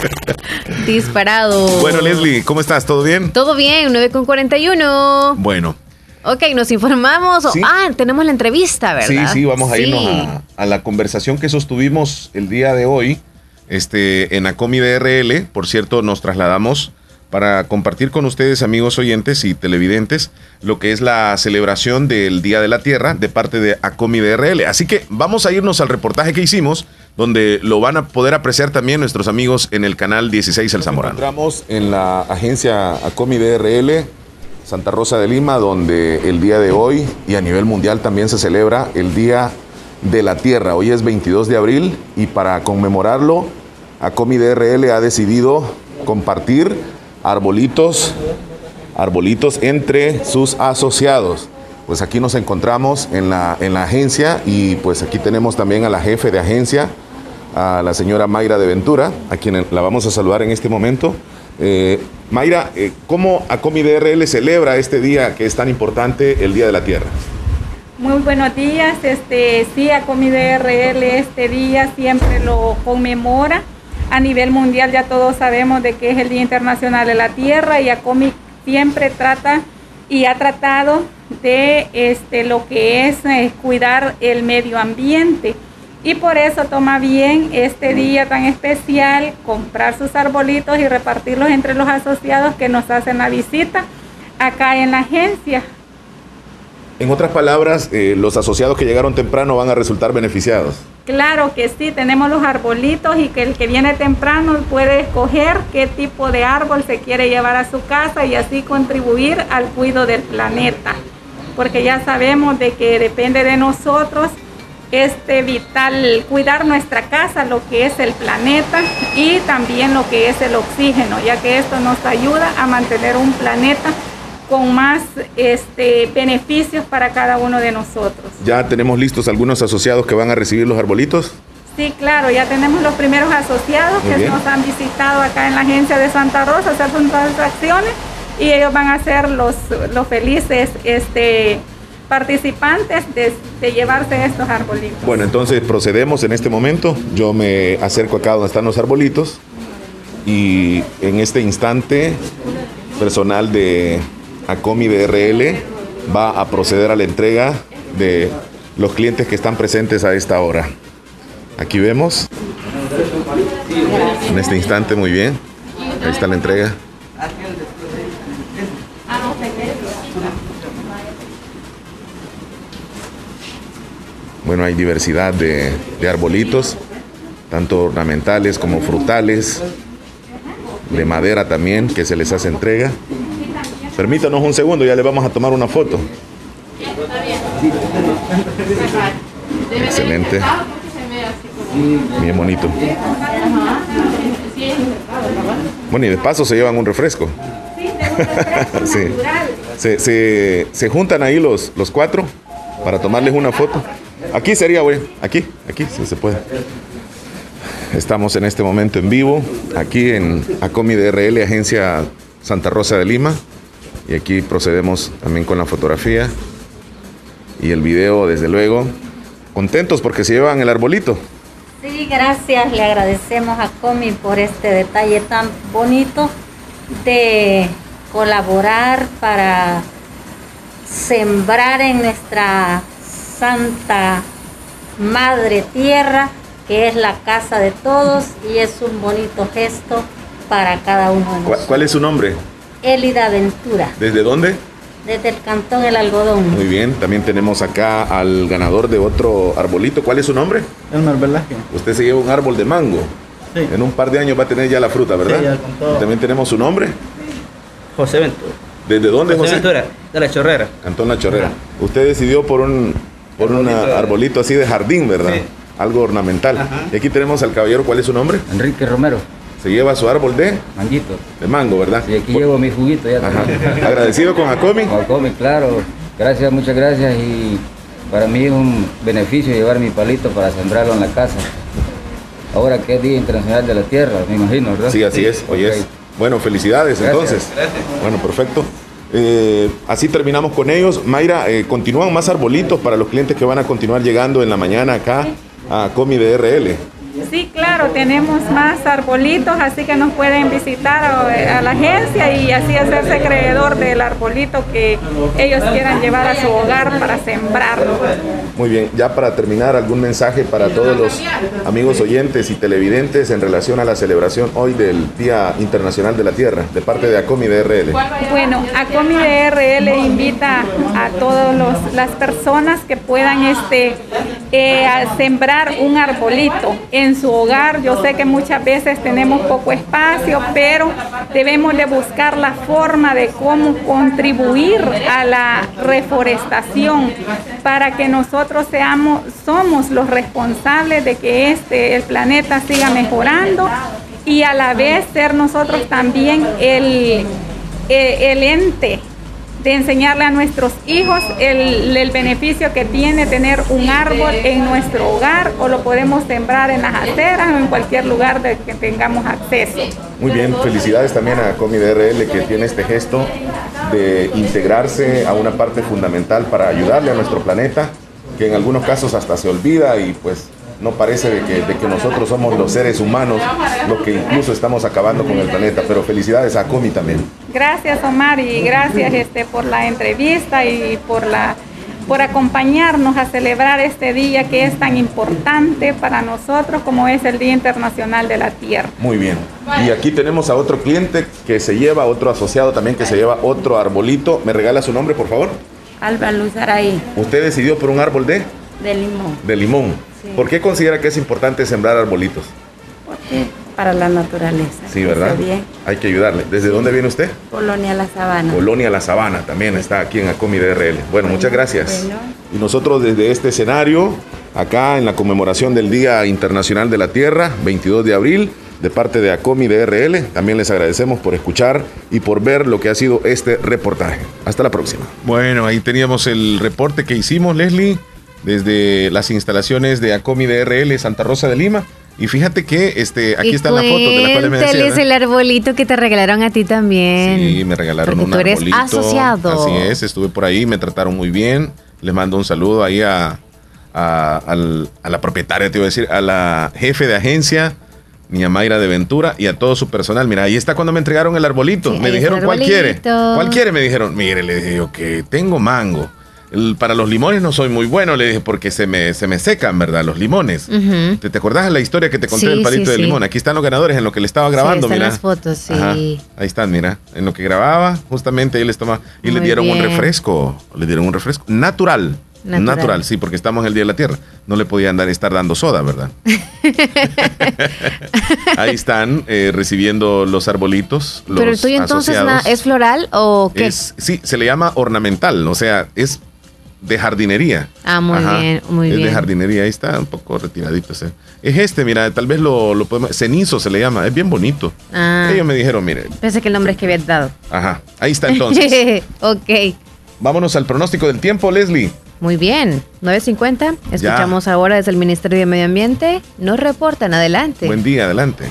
Disparado. Bueno, Leslie, ¿cómo estás? ¿Todo bien? Todo bien, 9 con 41. Bueno. Ok, nos informamos. Ah, tenemos la entrevista, ¿verdad? Sí, sí, vamos a irnos a, a, la conversación que sostuvimos el día de hoy este, en Acomi DRL. Por cierto, nos trasladamos para compartir con ustedes, amigos oyentes y televidentes, lo que es la celebración del Día de la Tierra de parte de ACOMI DRL. Así que vamos a irnos al reportaje que hicimos, donde lo van a poder apreciar también nuestros amigos en el canal 16 El Zamorano. Entramos en la agencia ACOMI DRL Santa Rosa de Lima, donde el día de hoy y a nivel mundial también se celebra el Día de la Tierra. Hoy es 22 de abril y para conmemorarlo, ACOMI DRL ha decidido compartir arbolitos, arbolitos entre sus asociados. Pues aquí nos encontramos en la, en la agencia y pues aquí tenemos también a la jefe de agencia, a la señora Mayra de Ventura, a quien la vamos a saludar en este momento. Eh, Mayra, eh, ¿cómo ACOMI DRL celebra este día que es tan importante, el Día de la Tierra? Muy buenos días, este, sí, ACOMI DRL este día siempre lo conmemora a nivel mundial ya todos sabemos de que es el Día Internacional de la Tierra y ACOMI siempre trata y ha tratado de este, lo que es eh, cuidar el medio ambiente. Y por eso toma bien este día tan especial, comprar sus arbolitos y repartirlos entre los asociados que nos hacen la visita acá en la agencia. En otras palabras, eh, los asociados que llegaron temprano van a resultar beneficiados. Claro que sí, tenemos los arbolitos y que el que viene temprano puede escoger qué tipo de árbol se quiere llevar a su casa y así contribuir al cuidado del planeta. Porque ya sabemos de que depende de nosotros este vital cuidar nuestra casa, lo que es el planeta y también lo que es el oxígeno, ya que esto nos ayuda a mantener un planeta con más este, beneficios para cada uno de nosotros. ¿Ya tenemos listos algunos asociados que van a recibir los arbolitos? Sí, claro, ya tenemos los primeros asociados que nos han visitado acá en la agencia de Santa Rosa, hacer sus transacciones y ellos van a ser los, los felices este, participantes de, de, llevarse estos arbolitos. Bueno, entonces procedemos en este momento. Yo me acerco acá donde están los arbolitos y en este instante personal de ACOMI DRL va a proceder a la entrega de los clientes que están presentes a esta hora. Aquí vemos, en este instante, muy bien, ahí está la entrega. Bueno, hay diversidad de arbolitos, tanto ornamentales como frutales, de madera también, que se les hace entrega. Permítanos un segundo, ya le vamos a tomar una foto. Excelente. Bien bonito. Bueno, y de paso se llevan un refresco. sí. Se, se, se, juntan ahí los, los cuatro para tomarles una foto. Aquí sería, güey. Aquí, aquí, si se puede. Estamos en este momento en vivo, aquí en Acomi DRL, Agencia Santa Rosa de Lima. Y aquí procedemos también con la fotografía y el video, desde luego. Contentos porque se llevan el arbolito. Sí, gracias. Le agradecemos a Comi por este detalle tan bonito de colaborar para sembrar en nuestra Santa Madre Tierra, que es la casa de todos y es un bonito gesto para cada uno de nosotros. ¿Cuál es su nombre? Elida Ventura. ¿Desde dónde? Desde el cantón El Algodón. Muy bien, también tenemos acá al ganador de otro arbolito. ¿Cuál es su nombre? Elmer Velázquez. Usted se lleva un árbol de mango. Sí. En un par de años va a tener ya la fruta, ¿verdad? Sí, ya con todo. También tenemos su nombre. José Ventura. ¿Desde dónde, José, José? Ventura, de la Chorrera. Cantón La Chorrera. Usted decidió por un por un arbolito así de jardín, ¿verdad? Sí. Algo ornamental. Ajá. Y aquí tenemos al caballero, ¿cuál es su nombre? Enrique Romero. Se lleva su árbol de, Manguito. de mango, ¿verdad? Y aquí llevo mi juguito ya. Ajá. Agradecido con Acomi. Con Acomi, claro. Gracias, muchas gracias. Y para mí es un beneficio llevar mi palito para sembrarlo en la casa. Ahora que es Día Internacional de la Tierra, me imagino, ¿verdad? Sí, así es. Hoy es. Bueno, felicidades Gracias. entonces. Gracias. Bueno, perfecto. eh, así terminamos con ellos. Mayra, eh, continúan más arbolitos para los clientes que van a continuar llegando en la mañana acá a Comi DRL. Sí, claro, tenemos más arbolitos, así que nos pueden visitar a, la agencia y así hacerse creedor del arbolito que ellos quieran llevar a su hogar para sembrarlo. Muy bien, ya para terminar, algún mensaje para todos los amigos oyentes y televidentes en relación a la celebración hoy del Día Internacional de la Tierra, de parte de ACOMI DRL. Bueno, ACOMI DRL invita a todas las personas que puedan este, eh, sembrar un arbolito en su hogar. Yo sé que muchas veces tenemos poco espacio, pero debemos de buscar la forma de cómo contribuir a la reforestación para que nosotros seamos, somos los responsables de que este, el planeta siga mejorando y a la vez ser nosotros también el, el ente de enseñarle a nuestros hijos el, beneficio que tiene tener un árbol en nuestro hogar o lo podemos sembrar en las aceras o en cualquier lugar de que tengamos acceso. Muy bien, felicidades también a Comi DRL que tiene este gesto de integrarse a una parte fundamental para ayudarle a nuestro planeta, que en algunos casos hasta se olvida y pues no parece de que, de que, nosotros somos los seres humanos los que incluso estamos acabando con el planeta. Pero felicidades a Comi también. Gracias Omar y gracias este, por la entrevista y por la por acompañarnos a celebrar este día que es tan importante para nosotros como es el Día Internacional de la Tierra. Muy bien. Y aquí tenemos a otro cliente que se lleva, otro asociado también que se lleva otro arbolito. ¿Me regala su nombre, por favor? Alba Luz Araí. ¿Usted decidió por un árbol de? De limón. De limón. ¿Por qué considera que es importante sembrar arbolitos? Porque para la naturaleza. Sí, ¿verdad? Hay que ayudarle. ¿Desde dónde viene usted? Colonia La Sabana. Colonia La Sabana también está aquí en Acomi DRL. Bueno, muchas gracias. Y nosotros desde este escenario, acá en la conmemoración del Día Internacional de la Tierra, 22 de abril, de parte de Acomi DRL, también les agradecemos por escuchar y por ver lo que ha sido este reportaje. Hasta la próxima. Bueno, ahí teníamos el reporte que hicimos, Leslie desde las instalaciones de Acomi DRL Santa Rosa de Lima. Y fíjate que este, aquí está la foto de la cual me decía. el arbolito que te regalaron a ti también. Sí, me regalaron un arbolito. asociado. Así es, estuve por ahí, me trataron muy bien. Les mando un saludo ahí a, a, la propietaria, te iba a decir, a la jefe de agencia, Niña Mayra de Ventura, y a todo su personal. Mira, ahí está cuando me entregaron el arbolito. me dijeron, ¿cuál quiere? ¿Cuál quiere? Me dijeron, mire, le dije yo que tengo mango para los limones no soy muy bueno, le dije, porque se me, se me secan, ¿verdad? Los limones. ¿Te, ¿Te, acordás de la historia que te conté del palito de limón? Aquí están los ganadores en lo que le estaba grabando, están mira. las fotos, sí. Ahí están, mira. En lo que grababa, justamente ahí les toma. Y le dieron un refresco. Le dieron un refresco natural. Natural. sí, porque estamos en el Día de la Tierra. No le podían dar, estar dando soda, ¿verdad? Ahí están eh, recibiendo los arbolitos. Pero el tuyo entonces es floral o qué? sí, se le llama ornamental, o sea, es de jardinería. Ah, muy bien, muy bien. Es de jardinería, ahí está un poco retiradito. Es este, mira, tal vez lo, lo podemos. Cenizo se le llama, es bien bonito. Ah. Ellos me dijeron, mire. Pensé que el nombre es que había dado. Ajá, ahí está entonces. ok. Vámonos al pronóstico del tiempo, Leslie. Muy bien, 9.50. Escuchamos ahora desde el Ministerio de Medio Ambiente. Nos reportan, adelante. Buen día, adelante.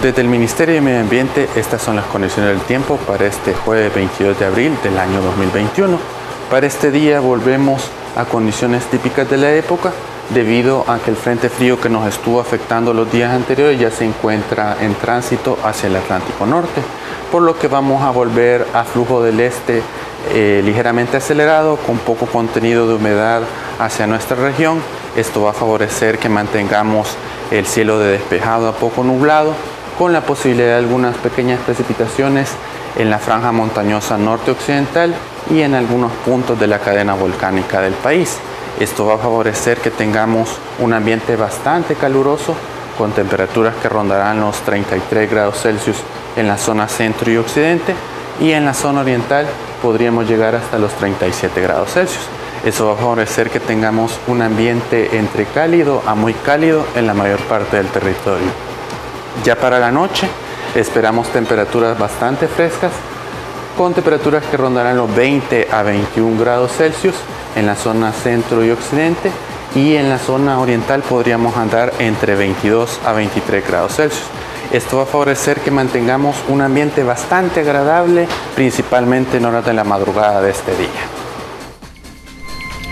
Desde el Ministerio de Medio Ambiente, estas son las condiciones del tiempo para este jueves 22 de abril del año 2021. Para este día volvemos a condiciones típicas de la época debido a que el frente frío que nos estuvo afectando los días anteriores ya se encuentra en tránsito hacia el Atlántico Norte, por lo que vamos a volver a flujo del este eh, ligeramente acelerado con poco contenido de humedad hacia nuestra región. Esto va a favorecer que mantengamos el cielo de despejado a poco nublado con la posibilidad de algunas pequeñas precipitaciones en la franja montañosa norte-occidental y en algunos puntos de la cadena volcánica del país. Esto va a favorecer que tengamos un ambiente bastante caluroso con temperaturas que rondarán los 33 grados Celsius en la zona centro y occidente y en la zona oriental podríamos llegar hasta los 37 grados Celsius. Eso va a favorecer que tengamos un ambiente entre cálido a muy cálido en la mayor parte del territorio. Ya para la noche esperamos temperaturas bastante frescas con temperaturas que rondarán los 20 a 21 grados Celsius en la zona centro y occidente y en la zona oriental podríamos andar entre 22 a 23 grados Celsius. Esto va a favorecer que mantengamos un ambiente bastante agradable, principalmente en horas de la madrugada de este día.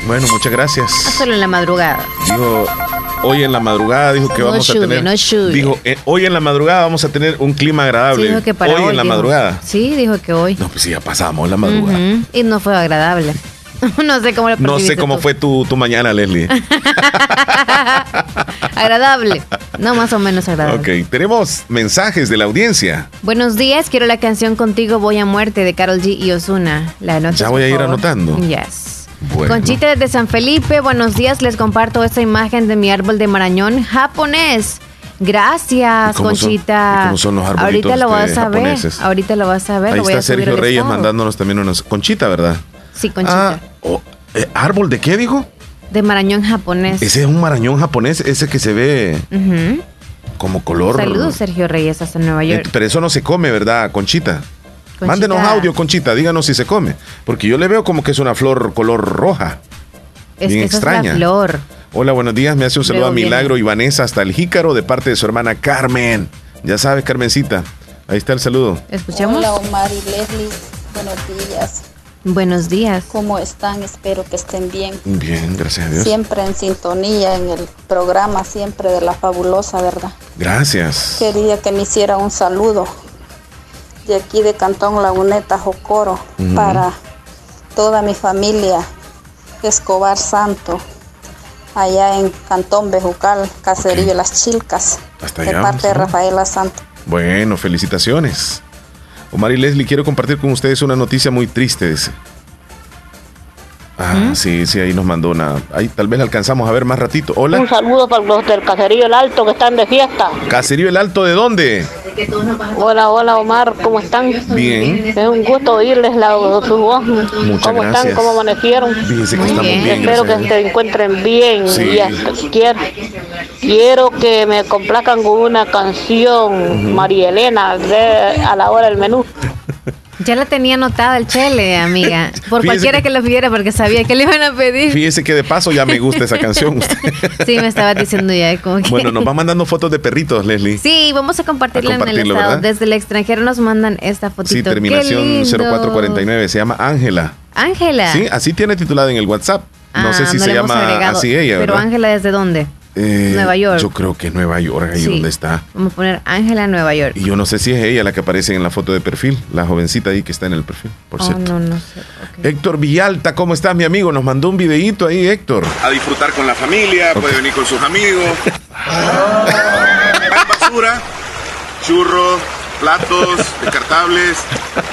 Bueno, muchas gracias. Solo en la madrugada. Digo, hoy en la madrugada dijo que vamos a tener. dijo, eh, hoy en la madrugada vamos a tener un clima agradable. dijo que para hoy, en la madrugada. Sí, dijo que hoy. No, pues sí, ya pasamos la madrugada. Y no fue agradable. no sé cómo lo No sé cómo fue tu, tu mañana, Leslie. agradable. No, más o menos agradable. Ok, tenemos mensajes de la audiencia. Buenos días, quiero la canción Contigo Voy a Muerte de Carol G y Osuna. La ya voy a ir anotando. Yes. Conchita desde San Felipe, buenos días, les comparto esta imagen de mi árbol de marañón japonés. Gracias, Conchita. ¿Cómo son los Ahorita lo vas a ver. Ahorita lo vas a ver. Ahí está Sergio Reyes mandándonos también unas. Conchita, ¿verdad? Sí, Conchita. Ah, oh, eh, ¿Árbol de qué dijo? De marañón japonés. Ese es un marañón japonés, ese que se ve como color. Saludos, Sergio Reyes, hasta Nueva York. Pero eso no se come, ¿verdad, Conchita? Mándenos audio, Conchita, díganos si se come. Porque yo le veo como que es una flor color roja. Es bien extraña. flor. Hola, buenos días. Me hace un saludo a Milagro y Vanessa hasta el Jícaro de parte de su hermana Carmen. Ya sabes, Carmencita. Ahí está el saludo. Escuchemos. Hola, Omar y Leslie. Buenos días. Buenos días. ¿Cómo están? Espero que estén bien. Bien, gracias a Dios. Siempre en sintonía en el programa, siempre de la fabulosa, ¿verdad? Gracias. Quería que me hiciera un saludo de aquí de Cantón Laguneta, Jocoro, para toda mi familia Escobar Santo, allá en Cantón Bejucal, Caserillo Las Chilcas, de parte de Rafaela Santo. Bueno, felicitaciones. Omar y Leslie, quiero compartir con ustedes una noticia muy triste. Ah, ¿Mm? sí, sí, ahí nos mandó una. Ahí tal vez alcanzamos a ver más ratito. Hola. Un saludo para los del Caserío El Alto que están de fiesta. ¿Caserío El Alto de dónde? Hola, hola Omar, ¿cómo están? Bien. Es un gusto oírles la, su voz. Muchas ¿Cómo están? ¿Cómo amanecieron? Fíjense que estamos bien. Espero que se encuentren bien. Y quiero, quiero que me complazcan con una canción, María Elena, a la hora del menú. Ya la tenía anotada el chele, amiga. Por cualquiera que, lo pidiera, porque sabía que le iban a pedir. Fíjese que de paso ya me gusta esa canción. sí, me estaba diciendo ya. Como que... Bueno, nos va mandando fotos de perritos, Leslie. Sí, vamos a compartirla en el estado. Desde el extranjero nos mandan esta fotito. Sí, terminación 0449. Se llama Ángela. Ángela. Sí, así tiene titulado en el WhatsApp. No sé ah, si se llama así ella. Pero Ángela, ¿desde dónde? Eh, Nueva York. Yo creo que Nueva York, ahí donde está. Vamos a poner Ángela Nueva York. Y yo no sé si es ella la que aparece en la foto de perfil, la jovencita ahí que está en el perfil, por oh, cierto. No, no sé. Héctor Villalta, ¿cómo estás, mi amigo? Nos mandó un videíto ahí, Héctor. A disfrutar con la familia, puede venir con sus amigos. Hay basura, churros, platos, descartables,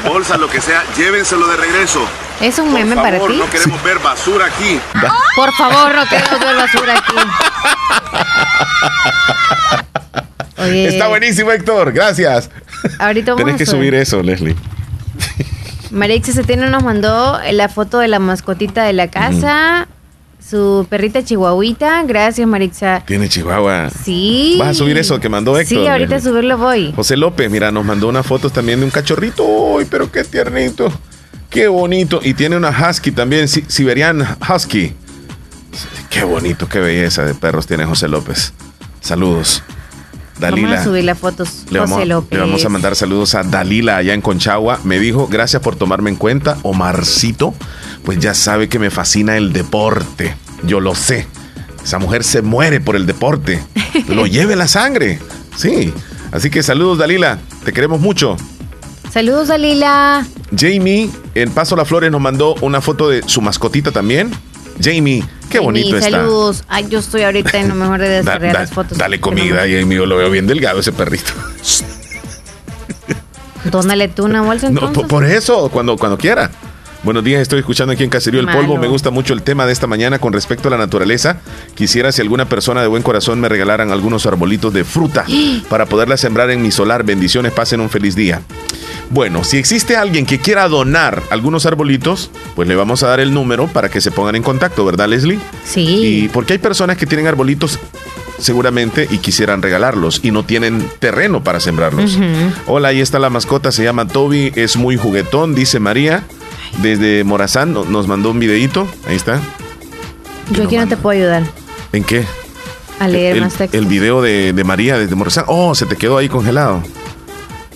bolsas, lo que sea, llévenselo de regreso. Es un meme para ti. No queremos ver basura aquí. Por favor, no queremos ver basura aquí. Está buenísimo, Héctor. Gracias. Ahorita vamos Tienes que subir eso, Leslie. Marixa Setino nos mandó la foto de la mascotita de la casa. Su perrita chihuahuita. Gracias, Marixa. Tiene chihuahua. Sí. ¿Vas a subir eso que mandó Héctor? Sí, ahorita a subirlo voy. José López, mira, nos mandó una foto también de un cachorrito. ¡Uy, pero qué tiernito! Qué bonito. Y tiene una husky también, Siberian Husky. Qué bonito, qué belleza de perros tiene José López. Saludos. Dalila. Vamos a subir las fotos. Le vamos, José López. le vamos a mandar saludos a Dalila allá en Conchagua. Me dijo, gracias por tomarme en cuenta. Omarcito, pues ya sabe que me fascina el deporte. Yo lo sé. Esa mujer se muere por el deporte. Lo lleve la sangre. Sí. Así que saludos, Dalila. Te queremos mucho. Saludos, Dalila. Jamie en Paso La Flores nos mandó una foto de su mascotita también. Jamie, qué bonito está. Saludos. Ay, yo estoy ahorita en lo mejor de desarrollar las fotos. Dale comida, Jamie. Yo lo veo bien delgado ese perrito. Dónale tú una bolsa entonces. No, por eso, cuando, cuando quiera. Buenos días, estoy escuchando aquí en Caserío El Polvo. Me gusta mucho el tema de esta mañana con respecto a la naturaleza. Quisiera si alguna persona de buen corazón me regalaran algunos arbolitos de fruta para poderla sembrar en mi solar. Bendiciones, pasen un feliz día. Bueno, si existe alguien que quiera donar algunos arbolitos, pues le vamos a dar el número para que se pongan en contacto, ¿verdad, Leslie? Sí. Y porque hay personas que tienen arbolitos seguramente y quisieran regalarlos y no tienen terreno para sembrarlos. Hola, ahí está la mascota, se llama Toby, es muy juguetón, dice María. Desde Morazán nos mandó un videito, ahí está. Yo aquí no te puedo ayudar. ¿En qué? A leer el, más textos. el video de, de María desde Morazán. Oh, se te quedó ahí congelado.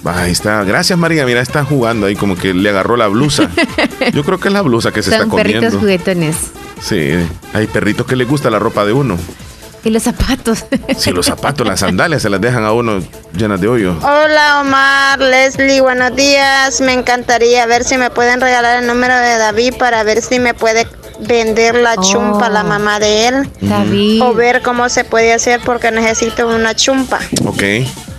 Ahí está. Gracias, María. Mira, está jugando ahí como que le agarró la blusa. Yo creo que es la blusa que se Son está perritos comiendo. juguetones. Sí, hay perritos que les gusta la ropa de uno. Y los zapatos. Si los zapatos, las sandalias se las dejan a uno llenas de hoyo. Hola Omar, Leslie, buenos días. Me encantaría ver si me pueden regalar el número de David para ver si me puede vender la chumpa la mamá de él. David. O ver cómo se puede hacer porque necesito una chumpa. Ok.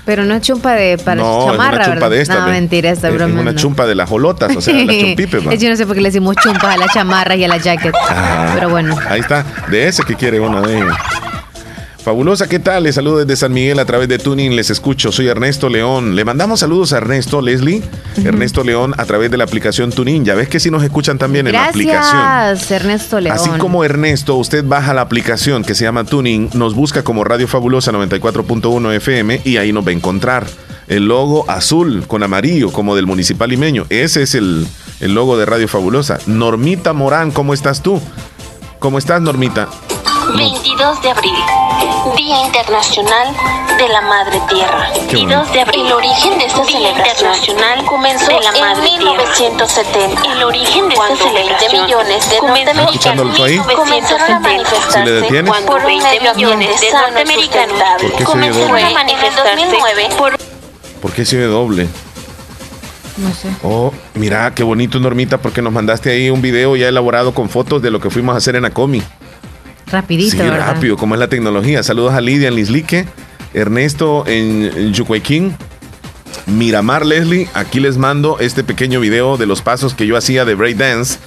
Pero no es chumpa de para No, es chamarra, una chumpa ¿verdad? de esta. No, mentira, está Es- es broma. una chumpa de las jolotas, o sea, las chumpipes. va. Yo no sé por qué le decimos chumpas a la chamarra y a la jacket. Ajá. Pero bueno. Ahí está. De ese que quiere una de ellas. Fabulosa, ¿qué tal? Les saludo desde San Miguel a través de Tuning, les escucho. Soy Ernesto León. Le mandamos saludos a Ernesto, Leslie. Ernesto León a través de la aplicación Tuning. Ya ves que sí nos escuchan también en la aplicación. Gracias, Ernesto León. Así como Ernesto, usted baja la aplicación que se llama Tuning, nos busca como Radio Fabulosa 94.1 FM y ahí nos va a encontrar el logo azul con amarillo como del municipal limeño. Ese es el, el logo de Radio Fabulosa. Normita Morán, ¿cómo estás tú? ¿Cómo estás, Normita? 22 de abril, Día Internacional de la Madre Tierra. Qué bonito. 22 de abril. El origen de esta celebración internacional comenzó de la Madre en 1970. El origen de esta celebración millones de norteamericanos comenzaron a ¿Si le manifestarse detienes? cuando Por 20 millones de norteamericanos ¿Por qué se oye comenzaron a manifestarse por ¿Por qué se ve doble? No sé. Oh, mira, qué bonito, Normita, porque nos mandaste ahí un video ya elaborado con fotos de lo que fuimos a hacer en Acomi. Rapidito, Sí, ¿verdad? rápido, como es la tecnología. Saludos a Lidia en Lislique, Ernesto en, Yucuayquín, Miramar Leslie. Aquí les mando este pequeño video de los pasos que yo hacía de break dance.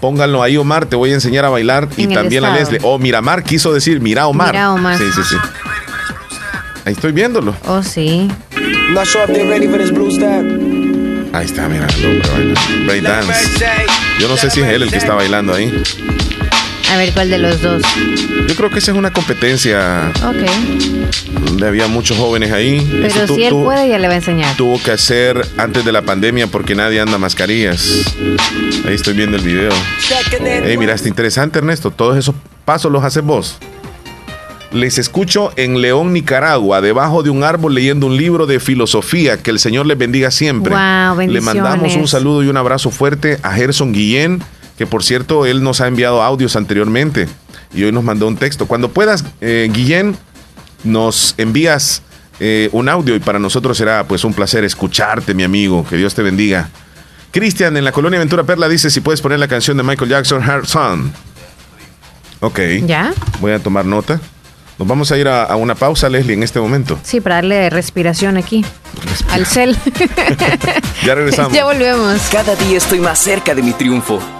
Pónganlo ahí, Omar, te voy a enseñar a bailar. Y En también a estado. Leslie. Oh, Miramar quiso decir, mira Omar. Mira, Omar. Sí, sí, sí. Ahí estoy viéndolo. Oh, sí. Ahí está, mira, el hombre baila. Break dance. Yo no sé si es él el que está bailando ahí. A ver cuál de los dos. Yo creo que esa es una competencia Ok. donde había muchos jóvenes ahí. Pero si él puede, ya le va a enseñar. tuvo que hacer antes de la pandemia porque nadie anda mascarillas. Ahí estoy viendo el video. Hey, mira, está interesante, Ernesto. Todos esos pasos los haces vos. Les escucho en León, Nicaragua, debajo de un árbol leyendo un libro de filosofía. Que el Señor les bendiga siempre. Wow, Le mandamos un bendiciones. saludo y un abrazo fuerte a Gerson Guillén, que por cierto, él nos ha enviado audios anteriormente y hoy nos mandó un texto. Cuando puedas, eh, Guillén, nos envías eh, un audio y para nosotros será pues un placer escucharte, mi amigo. Que Dios te bendiga. Cristian, en la colonia Ventura Perla, dice si puedes poner la canción de Michael Jackson, Heart Song. Ok. ¿Ya? Voy a tomar nota. Nos vamos a ir a, a una pausa, Leslie, en este momento. Sí, para darle respiración aquí. Al cel. Ya regresamos. ya volvemos. Cada día estoy más cerca de mi triunfo.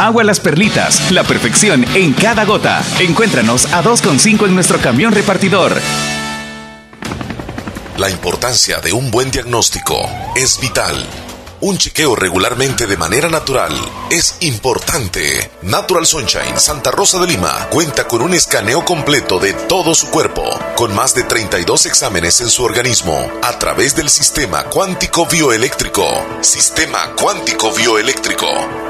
Agua Las Perlitas, la perfección en cada gota. Encuéntranos a 2,5 en nuestro camión repartidor. La importancia de un buen diagnóstico es vital. Un chequeo regularmente de manera natural es importante. Natural Sunshine Santa Rosa de Lima cuenta con un escaneo completo de todo su cuerpo, con más de 32 exámenes en su organismo, a través del sistema cuántico bioeléctrico. Sistema cuántico bioeléctrico.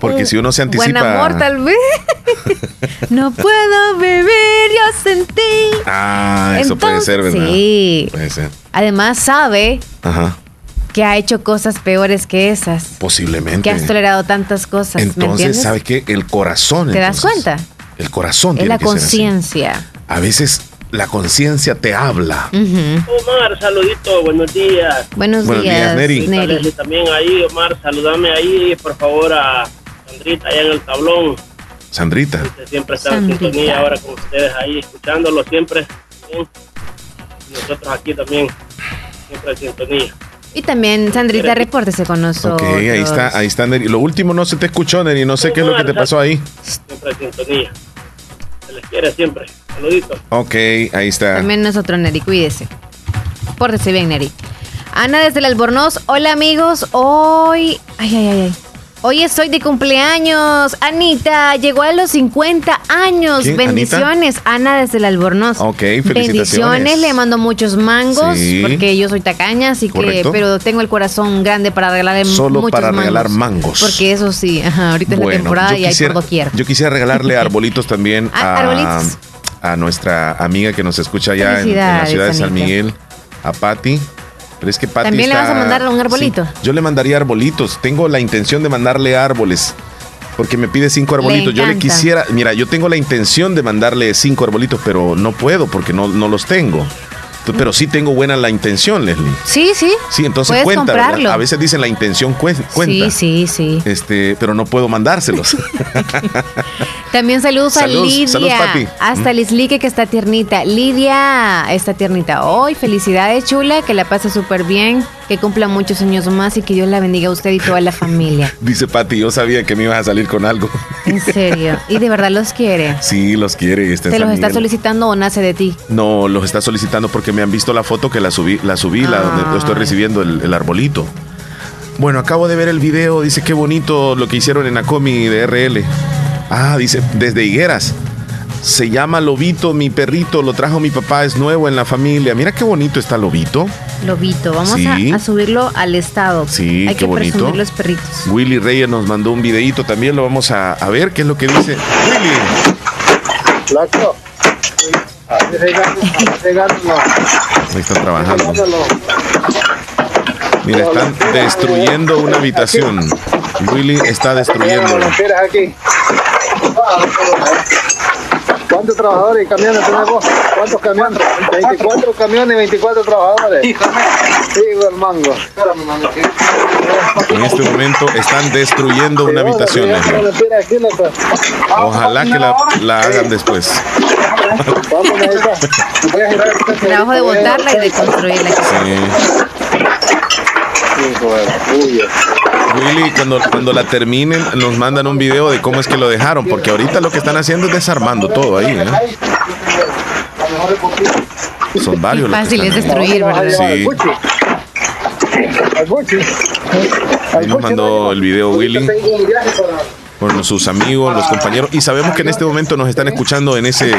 Porque si uno se anticipa. Buen amor, tal vez. no puedo vivir yo sentí. Ah, eso puede ser, ¿verdad? Sí. Puede ser. Además, sabe Ajá. que ha hecho cosas peores que esas. Posiblemente. Que has tolerado tantas cosas. ¿me Entonces, entiendes? ¿sabe qué? El corazón. ¿Te das cuenta? El corazón. Es tiene la conciencia. A veces la conciencia te habla. Omar, saludito, buenos días. Buenos, Buenos días, días, Neri. Neri. Y también ahí, Omar, saludame ahí, por favor, a Sandrita allá en el tablón. Sandrita. que siempre está Sandrita. en sintonía ahora con ustedes ahí, escuchándolo siempre. Y nosotros aquí también, siempre en sintonía. Y también, Sandrita, repórtese con nosotros. Ok, ahí está, ahí está, Neri. Lo último no se te escuchó, Neri. No sé qué es lo que te pasó ahí. Siempre en sintonía. Se les quiere siempre. Saluditos. Ok, ahí está. También nosotros, Neri, cuídese. Pórtese bien, Neri. Ana desde el Albornoz. Hola, amigos. Hoy. Ay, ay, ay, ay. Hoy estoy de cumpleaños. Anita llegó a los 50 años. ¿Quién, Bendiciones. Ana desde el Albornoz. Ok, felicitaciones. Bendiciones. Le mando muchos mangos Sí. porque yo soy tacaña, así que. Pero tengo el corazón grande para regalarle Solo muchos para mangos. regalar mangos. Porque eso sí, ajá, ahorita es la temporada y hay por doquier. yo quisiera regalarle arbolitos también Ah, a, arbolitos. a nuestra amiga que nos escucha allá en, en la ciudad de San. Miguel, a Patti. Pero es que ¿También le vas a mandar un arbolito? Sí, yo le mandaría arbolitos. Tengo la intención de mandarle árboles. Porque me pide cinco arbolitos. yo le quisiera, mira, yo tengo la intención de mandarle cinco arbolitos, pero no puedo porque no, no los tengo. Pero sí tengo buena la intención, Leslie. Sí, sí. Sí, entonces Puedes cuenta. A veces dicen la intención cue- cuenta. Sí, sí, sí. Este, pero no puedo mandárselos. También saludos, Saludos, a Lidia. saludos, papi. Hasta Lislique que está tiernita. Lidia está tiernita hoy. Felicidades, chula. Que la pase súper bien. Que cumpla muchos años más y que Dios la bendiga a usted y toda la familia. Dice Pati, yo sabía que me ibas a salir con algo. En serio. Y de verdad los quiere. Sí, los quiere. ¿Te los está solicitando o nace de ti? No, los está solicitando porque me han visto la foto que la subí, la subí, la donde yo estoy recibiendo el, el arbolito. Bueno, acabo de ver el video, dice qué bonito lo que hicieron en Acomi de RL. Ah, dice, desde Higueras. Se llama Lobito, mi perrito, lo trajo mi papá, es nuevo en la familia. Mira qué bonito está Lobito. Lobito. Vamos Sí. a, a subirlo al estado. Sí, Hay qué que bonito. presumir los perritos. Willy Reyes nos mandó un videíto también, lo vamos a, a ver qué es lo que dice. Willy. Flaco. Ahí están trabajando. Mira, están destruyendo una habitación. Willy está destruyendo. ¿Cuántos trabajadores y camiones tenemos? ¿Cuántos camiones? 24 camiones y 24 trabajadores. Hijo el mango. En este momento están destruyendo una habitación. Ojalá que la, la hagan después. Trabajo de botarla y de construirla. Puya. Willy, cuando, cuando la terminen, nos mandan un video de cómo es que lo dejaron, porque ahorita lo que están haciendo es desarmando todo ahí. ¿eh? Son varios los que Fácil es están ahí. destruir, ¿verdad? Sí. Ahí nos mandó el video Willy. Con sus amigos, los compañeros. Y sabemos que en este momento nos están escuchando en ese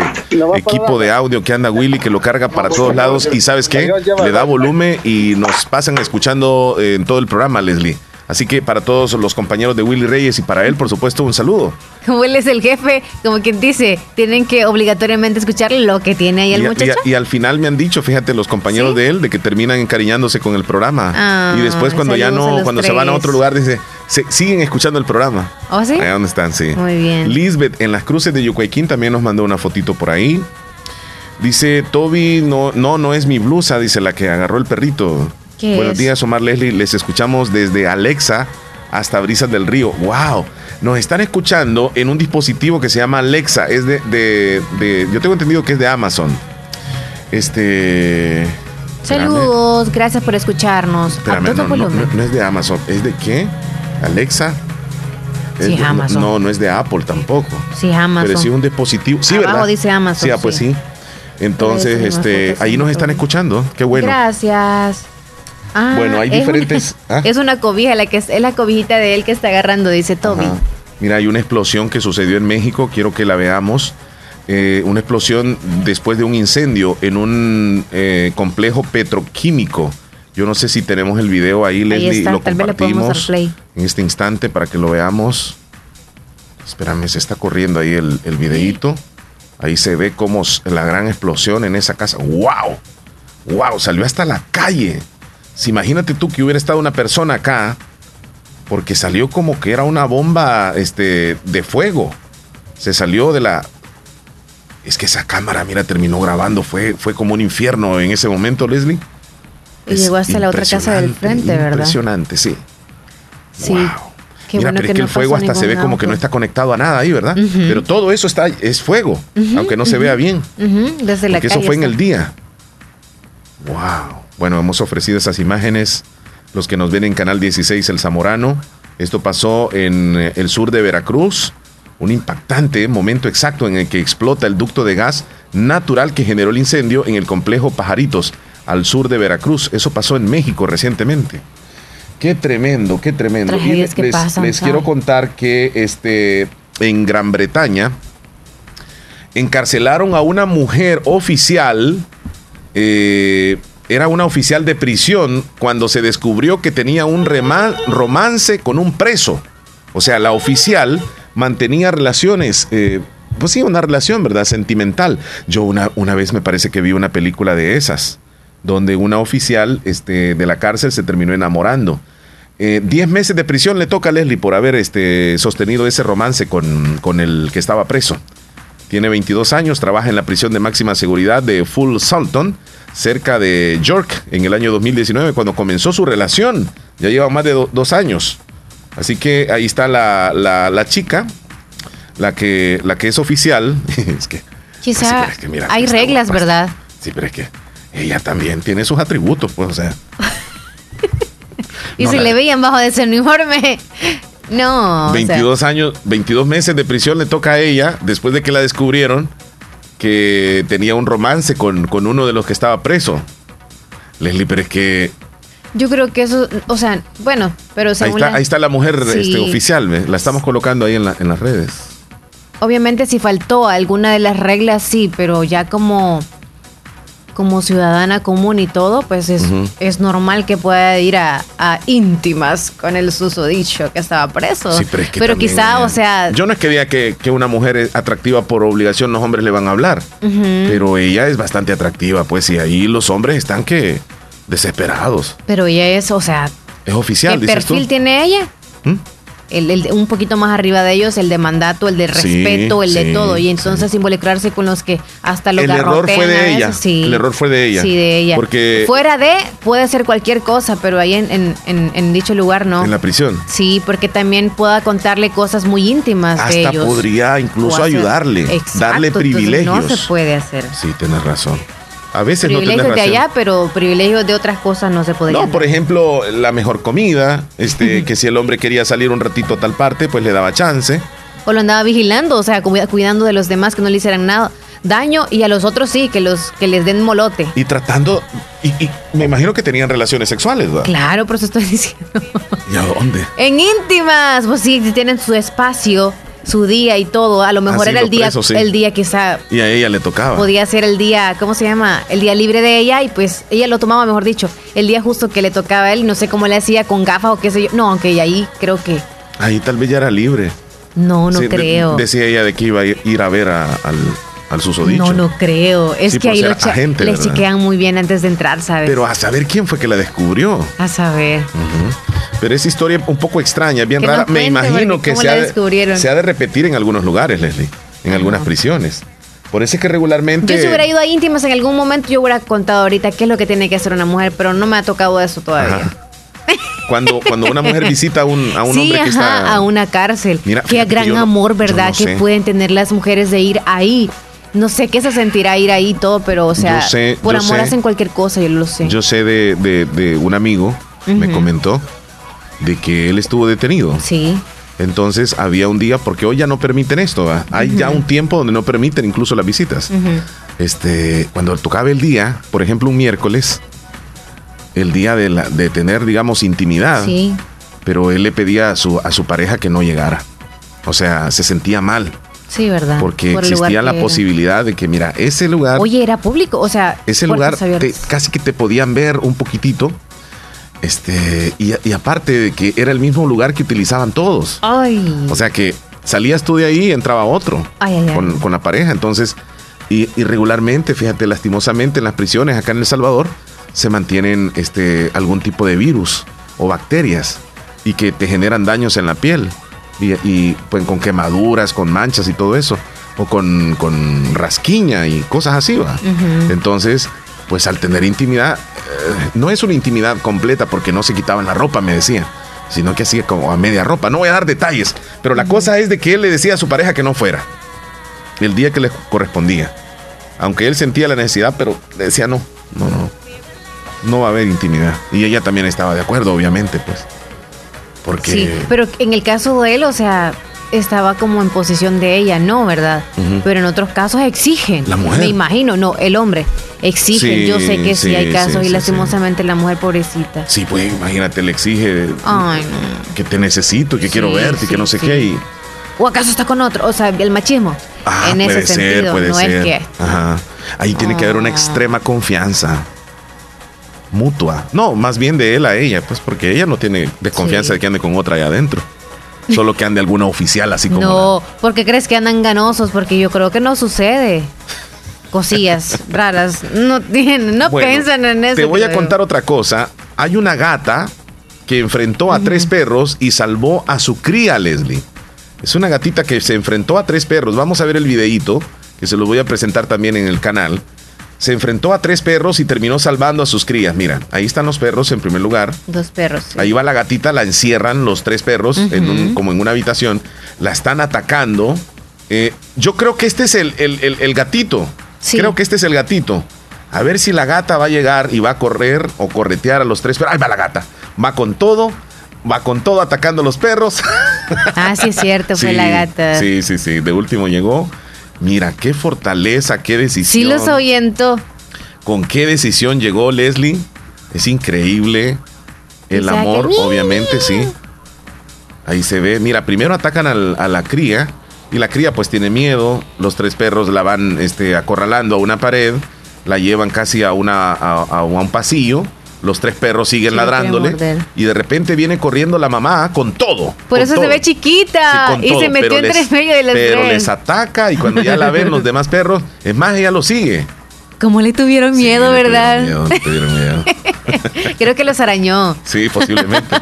equipo de audio que anda Willy, que lo carga para todos lados. Y sabes qué? Le da volumen y nos pasan escuchando eh, en todo el programa, Leslie. Así que para todos los compañeros de Willy Reyes y para él, por supuesto, un saludo. Como él es el jefe, como quien dice, tienen que obligatoriamente escuchar lo que tiene ahí el y, muchacho. Y, al final me han dicho, fíjate, los compañeros de él, de que terminan encariñándose con el programa. Ah, y después cuando ya no, cuando se van a otro lugar, dice, se, siguen escuchando el programa. ¿Oh, sí? Ahí donde están, sí. Muy bien. Lisbeth en las cruces de Yucuayquín también nos mandó una fotito por ahí. Dice, Toby, no, no, no es mi blusa, dice la que agarró el perrito. ¿Qué Buenos es? días, Omar Leslie. Les escuchamos desde Alexa hasta Brisas del Río. ¡Wow! Nos están escuchando en un dispositivo que se llama Alexa. Es de, de, de- yo tengo entendido que es de Amazon. Este. espérame, Saludos, gracias por escucharnos. Espérame, a todo no, no, volumen. no, no es de Amazon. ¿Es de qué? Alexa. Es Sí, de- Amazon. No, no es de Apple tampoco. Sí, Amazon. Pero sí un dispositivo. Sí, Abajo ¿verdad? dice Amazon, Sí, ah, pues sí. sí. Entonces, este, ahí nos están escuchando. Qué bueno. Gracias. Ah, Bueno, hay es diferentes- una- ¿ah? Es una cobija, la que es, es la cobijita de él que está agarrando, dice Toby. Ajá. Mira, hay una explosión que sucedió en México, quiero que la veamos. Eh, una explosión después de un incendio en un eh, complejo petroquímico. Yo no sé si tenemos el video ahí, Leslie, está, lo tal vez le podemos dar compartimos play. En este instante para que lo veamos. Espérame, se está corriendo ahí el, el videíto. Ahí se ve como s- la gran explosión en esa casa. ¡Wow! ¡Wow! Salió hasta la calle. Si imagínate tú que hubiera estado una persona acá, porque salió como que era una bomba este, de fuego. Se salió de la. Es que esa cámara, mira, terminó grabando. Fue, fue como un infierno en ese momento, Leslie. Y llegó hasta la otra casa del frente, ¿verdad? Impresionante, sí. Sí. Qué Mira, bueno pero es que no el fuego hasta se ve como que no está conectado a nada ahí, ¿verdad? Pero todo eso está es fuego, aunque no se vea bien. Ujú, Desde la Porque calle. eso fue en el día. Wow. Bueno, hemos ofrecido esas imágenes. Los que nos ven en Canal 16, El Zamorano. Esto pasó en eh, el sur de Veracruz. Un impactante momento exacto en el que explota el ducto de gas natural que generó el incendio en el complejo Pajaritos, al sur de Veracruz. Eso pasó en México recientemente. Qué tremendo, qué tremendo. Y que les, pasan, les ¿sabe? quiero contar que este, en Gran Bretaña encarcelaron a una mujer oficial. eh, era una oficial de prisión cuando se descubrió que tenía un romance con un preso. O sea, la oficial mantenía relaciones, eh, pues sí, una relación, ¿verdad? Sentimental. Yo una, una vez me parece que vi una película de esas, donde una oficial este, de la cárcel se terminó enamorando. Eh, Diez meses de prisión le toca a Leslie por haber este, sostenido ese romance con, con el que estaba preso. Tiene 22 años, trabaja en la prisión de máxima seguridad de Full Salton, cerca de York, en el año 2019, cuando comenzó su relación. Ya lleva más de do- dos años. Así que ahí está la, la- la chica, la que, la que es oficial. es que, Quizá Sí, pero es que mira, hay está reglas. ¿verdad? sí, pero es que ella también tiene sus atributos, pues, o sea. Y No, si la- le veían bajo de ese uniforme. No. o sea, 22 años, 22 meses de prisión le toca a ella después de que la descubrieron que tenía un romance con, con uno de los que estaba preso. Leslie, pero es que yo creo que eso, o sea, bueno, pero ahí según está, la- ahí está la mujer Sí. este, oficial, ¿ve? la estamos colocando ahí en, la- en las redes. obviamente si faltó alguna de las reglas, sí, pero ya como, como ciudadana común y todo, pues es, es normal que pueda ir a, a íntimas con el susodicho que estaba preso. Sí, pero es que pero también, quizá, o sea, Yo no es que diga que, que una mujer es atractiva por obligación, los hombres le van a hablar. Pero ella es bastante atractiva, pues, y ahí los hombres están que desesperados. pero ella es, o sea, Es oficial, ¿qué dices tú. perfil tiene ella? ¿Mm? El, el- un poquito más arriba de ellos, el de mandato, el de Sí, respeto, el de sí, todo. Y entonces involucrarse con los que hasta lo El error fue de ella. sí. El error fue de ella. Sí, de ella. Porque Fuera de, puede ser cualquier cosa, pero ahí en, en- en- en dicho lugar no. en la prisión. Sí, porque también pueda contarle cosas muy íntimas de Hasta ellos. podría incluso ayudarle, Exacto, darle privilegios. No se puede hacer. Sí, tienes razón. A veces no Privilegios tienes de allá, pero privilegios de otras cosas no se podrían. No, por ejemplo, la mejor comida, este, que si el hombre quería salir un ratito a tal parte, pues le daba chance. O lo andaba vigilando, o sea, cuida- cuidando de los demás que no le hicieran nada. daño y a los otros sí, que los que les den molote. Y tratando, y, y me imagino que tenían relaciones sexuales, ¿verdad? Claro, por eso estoy diciendo. ¿Y a dónde? En íntimas, pues sí, tienen su espacio, su día y todo. A lo mejor Ah, sí, era el día, sí. el día quizá Y a ella le tocaba. podía ser el día, ¿cómo se llama? El día libre de ella y pues ella lo tomaba, mejor dicho, el día justo que le tocaba a él, no sé cómo le hacía con gafas o qué sé yo. No, aunque ahí creo que Ahí tal vez ya era libre. no, no Sí, de- creo. decía ella de que iba a ir ir a ver a- al, al susodicho. No, no creo. Es Sí, que ahí ser lo cha- agente, les ¿verdad? chequean muy bien antes de entrar, ¿sabes? Pero a saber quién fue que la descubrió. a saber. Pero esa historia un poco extraña, bien Que rara. Me imagino que se ha, de, se ha de repetir en algunos lugares, Leslie. En algunas prisiones. Por eso es que regularmente. Yo si hubiera ido a íntimas en algún momento, yo hubiera contado ahorita qué es lo que tiene que hacer una mujer, pero no me ha tocado eso todavía. Ajá. Cuando, cuando una mujer visita a un, a un sí, hombre que está. a una cárcel. Mira, qué gran no- amor, ¿verdad? no que sé. pueden tener las mujeres de ir ahí. No sé qué se sentirá ir ahí y todo, pero o sea, sé, por amor sé. hacen cualquier cosa, yo lo sé. Yo sé de, de- de un amigo, me comentó, de que él estuvo detenido. Sí. Entonces había un día, porque hoy ya no permiten esto, ¿va? hay ya un tiempo donde no permiten incluso las visitas. Este, cuando tocaba el día, por ejemplo, un miércoles, el día de, la- de tener, digamos, intimidad, Sí. pero él le pedía a su, a su pareja que no llegara. O sea, se sentía mal, Sí, ¿verdad? porque Por existía la posibilidad de que, mira, ese lugar, Oye, era público, o sea, ese lugar te- casi que te podían ver un poquitito. Este, y, y aparte de que era el mismo lugar que utilizaban todos. Ay. O sea que salías tú de ahí y entraba otro Ay, ay, ay. con, con la pareja. Entonces, y, y regularmente, fíjate, lastimosamente en las prisiones acá en El Salvador se mantienen este, algún tipo de virus o bacterias y que te generan daños en la piel. Y, y, pues con quemaduras, con manchas y todo eso. O con, con rasquiña y cosas así, ¿va? Entonces, pues al tener intimidad, eh, no es una intimidad completa porque no se quitaban la ropa, me decía, sino que hacía como a media ropa. No voy a dar detalles, pero la cosa es de que él le decía a su pareja que no fuera el día que le correspondía. Aunque él sentía la necesidad, pero le decía no, no, no, no va a haber intimidad. Y ella también estaba de acuerdo, obviamente, pues. Porque Sí, pero en el caso de él, o sea, estaba como en posición de ella, ¿no? ¿Verdad? Pero en otros casos exigen. La mujer. Me imagino, no, el hombre. Exigen. Sí, Yo sé que sí, sí, hay casos sí, y lastimosamente la mujer pobrecita. Sí, pues imagínate, le exige Ay, no. que te necesito, que quiero verte, que no sé qué. Y, ¿O acaso está con otro? O sea, el machismo. Ah, en puede ese ser, sentido, puede no ser. es que. Ajá. Ahí tiene que haber una Ah. extrema confianza mutua. No, más bien de él a ella, pues porque ella no tiene desconfianza Sí. de que ande con otra allá adentro. Solo que ande alguna oficial así como. No, porque crees que andan ganosos, porque yo creo que no sucede. Cosillas raras. No tienen, no Bueno, piensan en eso. Te voy a contar otra cosa. Hay una gata que enfrentó a tres perros y salvó a su cría, Leslie. Es una gatita que se enfrentó a tres perros. Vamos a ver el videíto, que se lo voy a presentar también en el canal. Se enfrentó a tres perros y terminó salvando a sus crías. Mira, ahí están los perros en primer lugar. Dos perros. Ahí va la gatita, la encierran los tres perros en un- como en una habitación. La están atacando. Eh, yo creo que este es el, el- el- el gatito. Creo que este es el gatito. A ver si la gata va a llegar y va a correr o corretear a los tres perros. Ahí va la gata. Va con todo. Va con todo atacando a los perros. Ah, sí, es cierto, fue Sí, la gata. Sí, sí, sí. De último llegó. Mira, qué fortaleza, qué decisión. Sí los ahuyentó. ¿Con qué decisión llegó Leslie? Es increíble. El amor, obviamente, sí. Ahí se ve. Mira, primero atacan al- a la cría. Y la cría pues tiene miedo. Los tres perros la van este, acorralando a una pared. La llevan casi a, una, a, a un pasillo. Los tres perros siguen Sí, ladrándole. Y de repente viene corriendo la mamá con todo. Por con eso se ve chiquita. Sí, y todo, se metió entre les- medio de los Pero tres. les ataca y cuando ya la ven los demás perros, es más, ella lo sigue. Como le tuvieron miedo, Sí, le ¿verdad? tuvieron miedo, le tuvieron miedo. Creo que los arañó. Sí, posiblemente.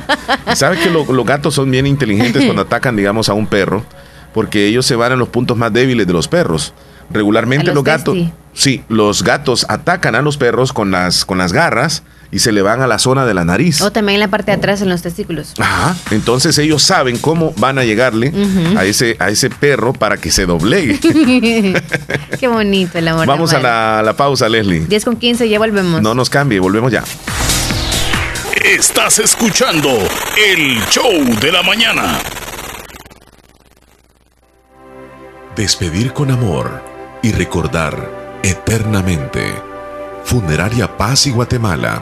Sabes que lo- los gatos son bien inteligentes cuando atacan, digamos, a un perro, porque ellos se van a los puntos más débiles de los perros. Regularmente los, los gatos, sí, los gatos atacan a los perros con las, con las garras y se le van a la zona de la nariz. O también en la parte de atrás, en los testículos. Ajá. Entonces ellos saben cómo van a llegarle a ese, a ese perro para que se doblegue. Qué bonito el amor. Vamos a la, a la pausa, Leslie. 10 con 15, ya volvemos. No nos cambie, volvemos ya. Estás escuchando el show de la mañana. Despedir con amor y recordar eternamente. Funeraria Paz y Guatemala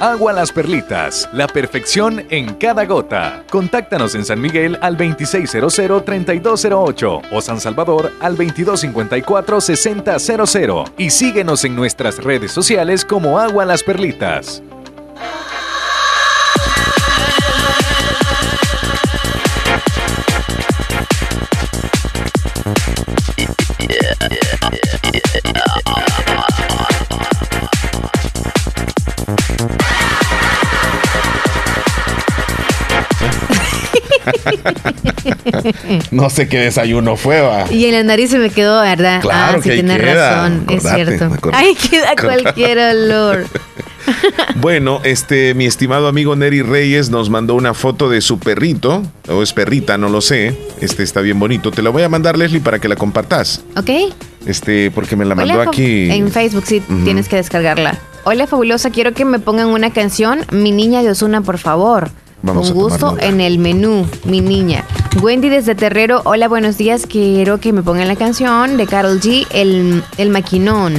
Agua Las Perlitas, la perfección en cada gota. Contáctanos en San Miguel al 2600-3208 o San Salvador al 2254-6000 y síguenos en nuestras redes sociales como Agua Las Perlitas. no sé qué desayuno fue, va. Y en la nariz se me quedó, ¿verdad? Claro ah, sí, que ahí tienes razón, es cierto. Ahí queda cualquier olor. Bueno, este, mi estimado amigo Neri Reyes nos mandó una foto de su perrito, o es perrita, no lo sé. Este está bien bonito. Te la voy a mandar, Leslie, para que la compartas. ¿Ok? Este, porque me la mandó Hola, aquí. En Facebook, sí, tienes que descargarla. Hola, fabulosa, quiero que me pongan una canción, Mi Niña de Osuna, por favor. Vamos a Con gusto nota. en el menú, mi niña. Wendy desde Terrero, hola, buenos días. Quiero que me pongan la canción de Carol G, El, el Maquinón.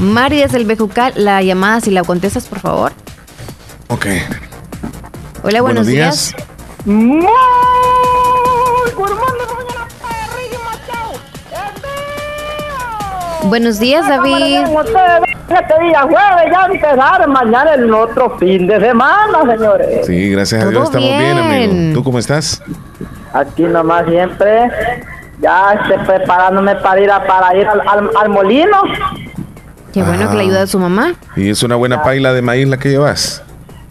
Mari desde el Bejucal, la llamada, si la contestas, por favor. Ok. Hola, buenos, días. Buenos días, David. Este día jueves ya empezar mañana el otro fin de semana, señores. Sí, gracias a Dios estamos bien. amigo. ¿Tú cómo estás? Aquí nomás siempre, ya estoy preparándome para ir, a, para ir al, al, molino. Qué bueno que le ayuda a su mamá. ¿Y es una buena paila de maíz la que llevas?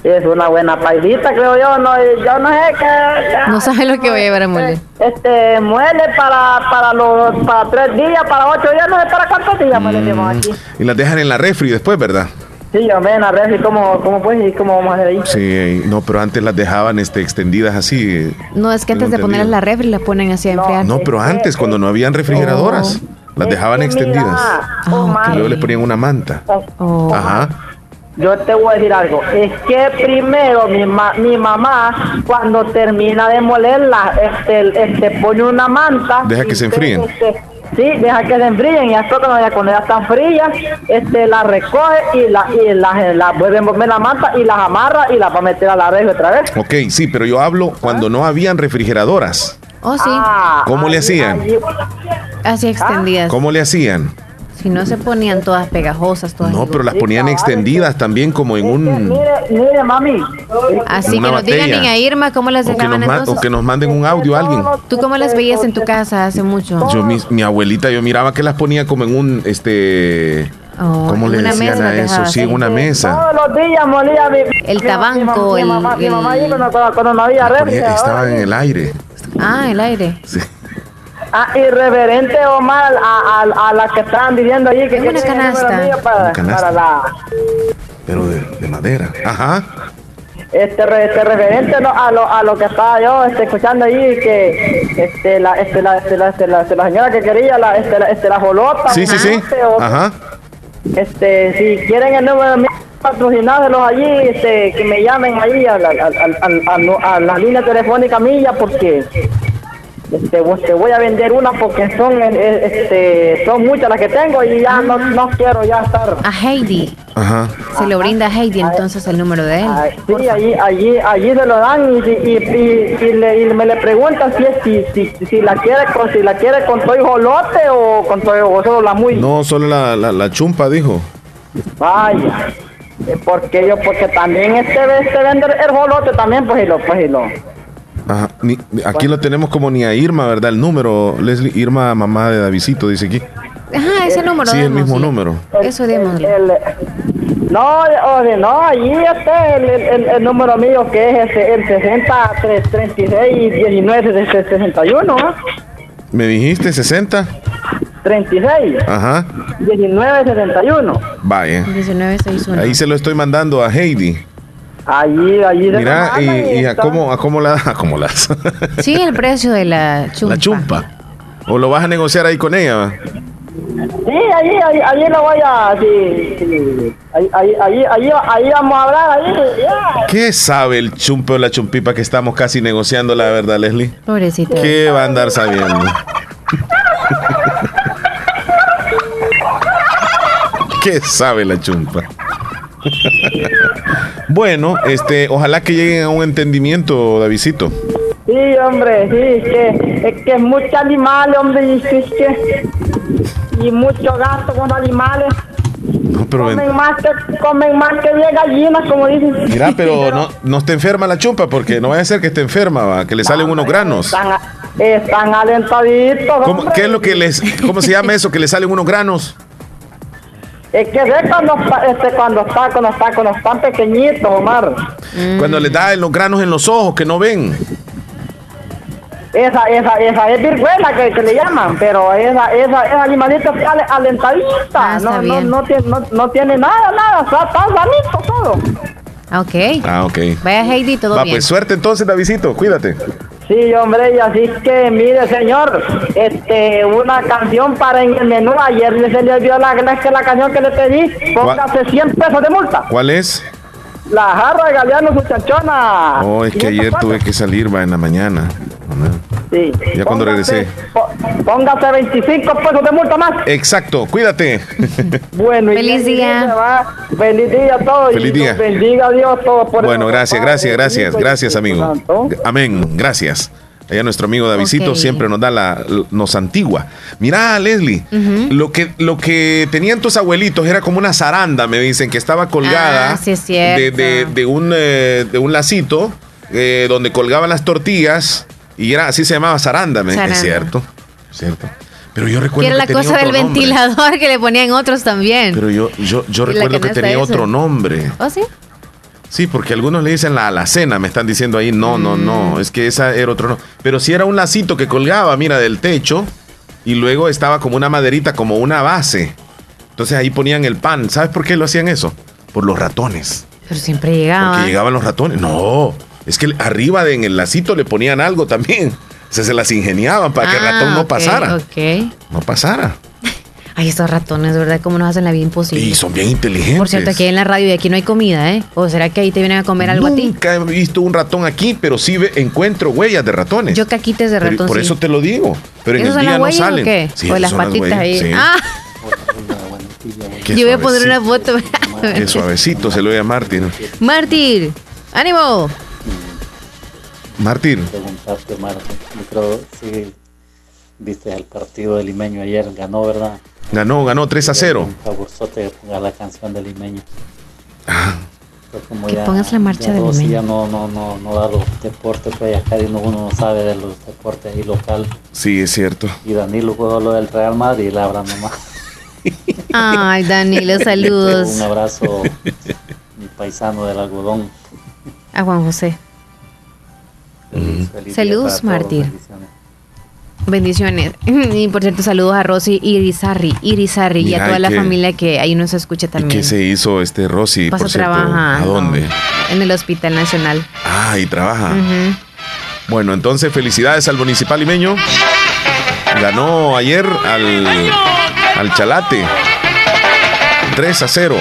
Es una buena pailita, creo yo. No, yo no sé qué. No sabe lo que voy a llevar a moler. Este, muele para, para los para tres días, para ocho días, no sé para cuántos días mm. aquí. Y las dejan en la refri después, ¿verdad? Sí, yo en la refri, ¿cómo, cómo pues y cómo vamos a hacer ahí? Sí, no, pero antes las dejaban este, extendidas así. No, es que antes de ponerlas en la refri las ponen así a enfriar. No, pero antes, cuando no habían refrigeradoras, oh. las dejaban extendidas. Y luego les ponían una manta. Oh. Ajá. Yo te voy a decir algo, es que primero mi, mi mamá cuando termina de molerla, este, este pone una manta. Deja que se enfríen. Este, sí, deja que se enfríen y hasta cuando ya cuando ya están frías, este la recoge y la y la, la vuelve a poner la manta y las amarra y las va a meter a la red otra vez. Ok, sí, pero yo hablo cuando no habían refrigeradoras. Oh, sí. Ah, ¿Cómo le hacían? Así extendidas. ¿Cómo le hacían? Si no se ponían todas pegajosas, todas. No, pero las ponían extendidas también como en un. Mire, mire, mami. Así que nos digan a Irma cómo las dejaban entonces. O que nos manden un audio a alguien. ¿Tú cómo las veías en tu casa hace mucho? Yo, mi, abuelita, yo miraba que las ponía como en un, este... Oh, ¿Cómo le decían a eso? Sí, en una mesa. Todos los días molía El tabanco, el... Mi mamá, cuando, no había red. Estaba en el aire. Ah, el aire. Sí. Ah, irreverente Omar a, a, a la que estaban diciendo allí que, una canasta. Para, para, la pero de, de, madera. Ajá. Este, este referente no, a lo a lo que estaba yo este, escuchando allí que este la este la este la, este, la, este, la señora que quería la este la, este, la jolota sí sí sí. ajá. este si quieren el número de patrocinárselos allí este que me llamen ahí a la, a, a, a la línea telefónica mía porque te voy a vender una porque son eh, este, son muchas las que tengo y ya no, no quiero ya estar. A Heidi. Ajá. Se lo brinda a Heidi entonces el número de él. sí, allí, allí, allí se lo dan y, y, y, le, y me le preguntan si, es, si, si, la quiere con, si la quiere con todo jolote o con todo o solo la muy. No, solo la, la, la chumpa dijo. Vaya. Eh, porque yo, porque también este, este vende el jolote también, pues y lo, pues y lo aquí lo tenemos como ni a Irma, ¿verdad? El número, Leslie, Irma, mamá de Davidito, dice aquí. Ajá, ese número. Sí, el mismo número. Eso demos. No, oye, no, allí está el, el, el, número mío que es el, el 60 36 19 61. ¿Me dijiste 60? 36. Ajá. 1961. Vaya. 1961. Ahí se lo estoy mandando a Heidi. Allí, allí de Mira, y, y, a cómo, a cómo la, a cómo las. sí, el precio de la chumpa. La chumpa. ¿O lo vas a negociar ahí con ella? Sí, allí, allí, allí lo voy a. Sí, sí. Allí, allí, allí, allí, vamos a hablar. Allí, ¿Qué sabe el chumpe o la chumpipa que estamos casi negociando, la verdad, Leslie? Pobrecito. ¿Qué va a andar sabiendo? ¿Qué sabe la chumpa? Bueno, este, ojalá que lleguen a un entendimiento, Davidito. Sí, hombre, sí, es que es que muchos animales, hombre, y, es que, y mucho gasto con animales. No, pero comen, más que, comen más que 10 gallinas, como dicen. Mira, pero no, no esté enferma la chumpa, porque no vaya a ser que esté enferma, va, que le salen unos granos. Están, están alentaditos. ¿Cómo, ¿Qué es lo que les, cómo se llama eso, que le salen unos granos? Es que ve cuando, este, cuando está, cuando está, cuando están pequeñitos, Omar. Mm. Cuando les da los granos en los ojos que no ven. Esa, esa, esa es virguela que, que le llaman, pero esa, esa, esa animalita es alentadita. Ah, no, no, no, tiene, no, no, tiene nada, nada, está, está sanito todo. Ok. Ah, ok. Vaya Heidi, todo Va, bien. pues suerte entonces, Davidito, cuídate. Sí, hombre, y así que, mire, señor, este, una canción para en el menú. Ayer se le dio la, la, la canción que le pedí. Póngase 100 pesos de multa. ¿Cuál es? La jarra de Galeano Muchachona. Oh, es que ayer tuve que salir, va, en la mañana. Sí. Ya cuando regresé. Póngase 25 pesos de multa más. Exacto, cuídate. Bueno, feliz día. Feliz día a todos. Feliz día. bendiga a Dios todo por Bueno, gracias, gracias, gracias, gracias, amigo. Amén, gracias. Allá nuestro amigo Davidito siempre nos da la, nos antigua. Mira, Leslie, lo, que, lo que tenían tus abuelitos era como una zaranda, me dicen, que estaba colgada Ah, sí, es cierto. de, de- de un, eh, de un lacito eh, donde colgaban las tortillas y era así se llamaba zaranda, me- Zaranda. es cierto, es cierto. Pero yo Que recuerdo era la que cosa del nombre. ventilador que le ponían otros también. Pero yo, yo, yo recuerdo que tenía otro nombre. ¿Oh, sí? Sí, porque algunos le dicen la alacena, me están diciendo ahí, no, no, no, es que esa era otro no. Pero si era un lacito que colgaba, mira, del techo y luego estaba como una maderita, como una base. Entonces ahí ponían el pan. ¿Sabes por qué lo hacían eso? Por los ratones. Pero siempre llegaba. Porque llegaban los ratones. No, es que arriba de, en el lacito le ponían algo también. O sea, se las ingeniaban para que el Ah, ratón no ok, pasara. Ok. No pasara. Ay, estos ratones, de verdad, cómo nos hacen la vida imposible. Y son bien inteligentes. Por cierto, aquí en la radio y aquí no hay comida, ¿eh? ¿O será que ahí te vienen a comer algo a ti? Nunca he visto un ratón aquí, pero sí ve- encuentro huellas de ratones. Yo caquites de Pero ratón. por sí. eso te lo digo. Pero en ¿Esos el día las no huellas salen. o qué? Sí, o las patitas huellas, ahí. sí. Ah, Qué yo voy a poner una foto. Qué suavecito se lo oye a Martín. Mártir, ánimo. Martín. preguntarte, Marta. Yo creo si viste el partido de Limeño ayer, ganó, ¿verdad? Ganó, ganó 3 a 0. Un favorzote que ponga la canción de Limeño. Como Que pongas la marcha de Limeño. ya no, no, no, no da los deportes, pues acá uno, uno no sabe de los deportes ahí local. Sí, es cierto. Y Danilo jugó lo del Real Madrid y la habrá nomás. Ay, Danilo, Un saludos. abrazo, mi paisano del algodón. A Juan José. Feliz Saludos, Mártir. bendiciones. Y por cierto, saludos a Rosy Irizarri, Irizarri y a toda la que- familia que ahí nos escucha ¿Y también. qué se hizo este Rosy, Pasa por cierto? ¿A dónde? En el Hospital Nacional. Ah, y trabaja. Bueno, entonces felicidades al municipal limeño. Ganó ayer al, al Chalate. 3 a 0.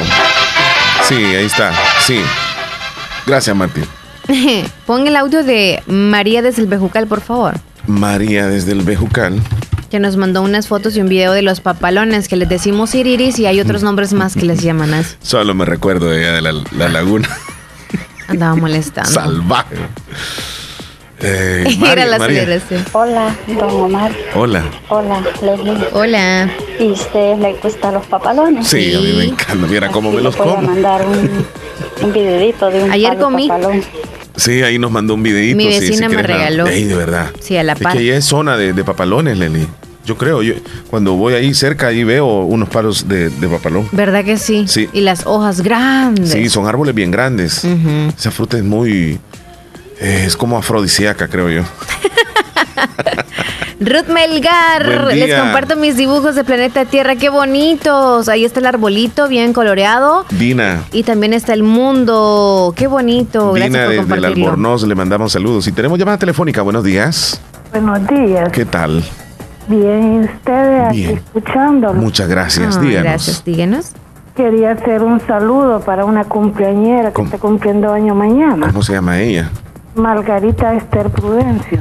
Sí, ahí está. Sí. Gracias, Martín. Pon el audio de María desde el Bejucal, por favor. María desde el Bejucal. Que nos mandó unas fotos y un video de los papalones que les decimos iriris y hay otros nombres más que les llaman así. Solo me recuerdo de, ella, de la, la laguna. Andaba molestando. Salvaje. Eh, Era María, la María. Hola, don Omar. Hola. Hola, Leslie. Hola. ¿Y usted le gustan los papalones? Sí, a mí me encanta. Mira cómo me los Voy a como. mandar un, un videito de un Ayer palo comí. papalón. Sí, ahí nos mandó un videito. Mi sí, si vecina me la- regaló. De verdad. Sí, a la Es par. que ahí es zona de, de papalones, Leli. Yo creo, yo cuando voy ahí cerca, ahí veo unos palos de, de papalón. ¿Verdad que sí? Sí. Y las hojas grandes. Sí, son árboles bien grandes. Esa fruta es muy... eh, es como afrodisíaca, creo yo. Ruth Melgar, les comparto mis dibujos de Planeta Tierra, qué bonitos. Ahí está el arbolito bien coloreado Dina. y también está el mundo, qué bonito. Gracias Dina por desde el. Albornoz le mandamos saludos. Y tenemos llamada telefónica. Buenos días. Buenos días. ¿Qué tal? Bien, ¿y ustedes aquí Bien. escuchándolo. Muchas gracias. Ah, Díganos. Gracias, díganos. Quería hacer un saludo para una cumpleañera que está cumpliendo año mañana. ¿Cómo se llama ella? Margarita Esther Prudencio,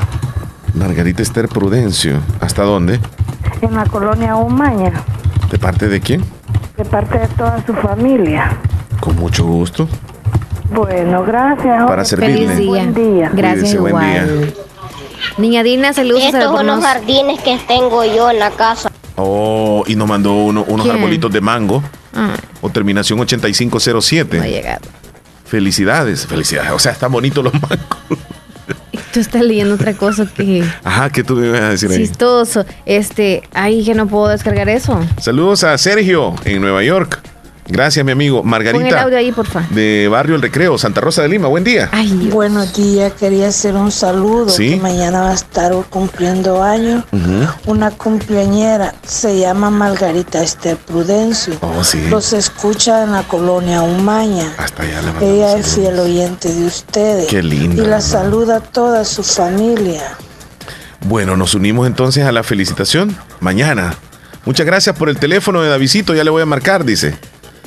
Margarita Esther Prudencio. ¿Hasta dónde? en la colonia Umaña, ¿De parte de quién? de parte de toda su familia. Con mucho gusto. Bueno, gracias. Para servirle. Feliz día. Buen día. Gracias, Cuídese, buen igual. día. Niña Dina, saludos Estos son los jardines que tengo yo en la casa. Oh, y nos mandó uno- unos ¿Quién? arbolitos de mango. Ah, O terminación 8507. no ha llegado. Felicidades, felicidades. O sea, están bonitos los mangos. Tú estás leyendo otra cosa que Ajá, ¿qué tú me ibas a decir ahí? chistoso. Este, ay, que no puedo descargar eso. Saludos a Sergio en Nueva York. Gracias, mi amigo. Pon el Margarita audio ahí, porfa. de Barrio El Recreo, Santa Rosa de Lima. Buen día. Buenos días, quería hacer un saludo. Sí. Que mañana va a estar cumpliendo años. Ujú. Una cumpleañera se llama Margarita Esther Prudencio. Oh, sí. Los escucha en la colonia Umaña. Hasta allá le mandamos Ella es fiel oyente de ustedes. Qué linda, Y la saluda a toda su familia. Bueno, nos unimos entonces a la felicitación mañana. Muchas gracias por el teléfono de Davidito, ya le voy a marcar, dice.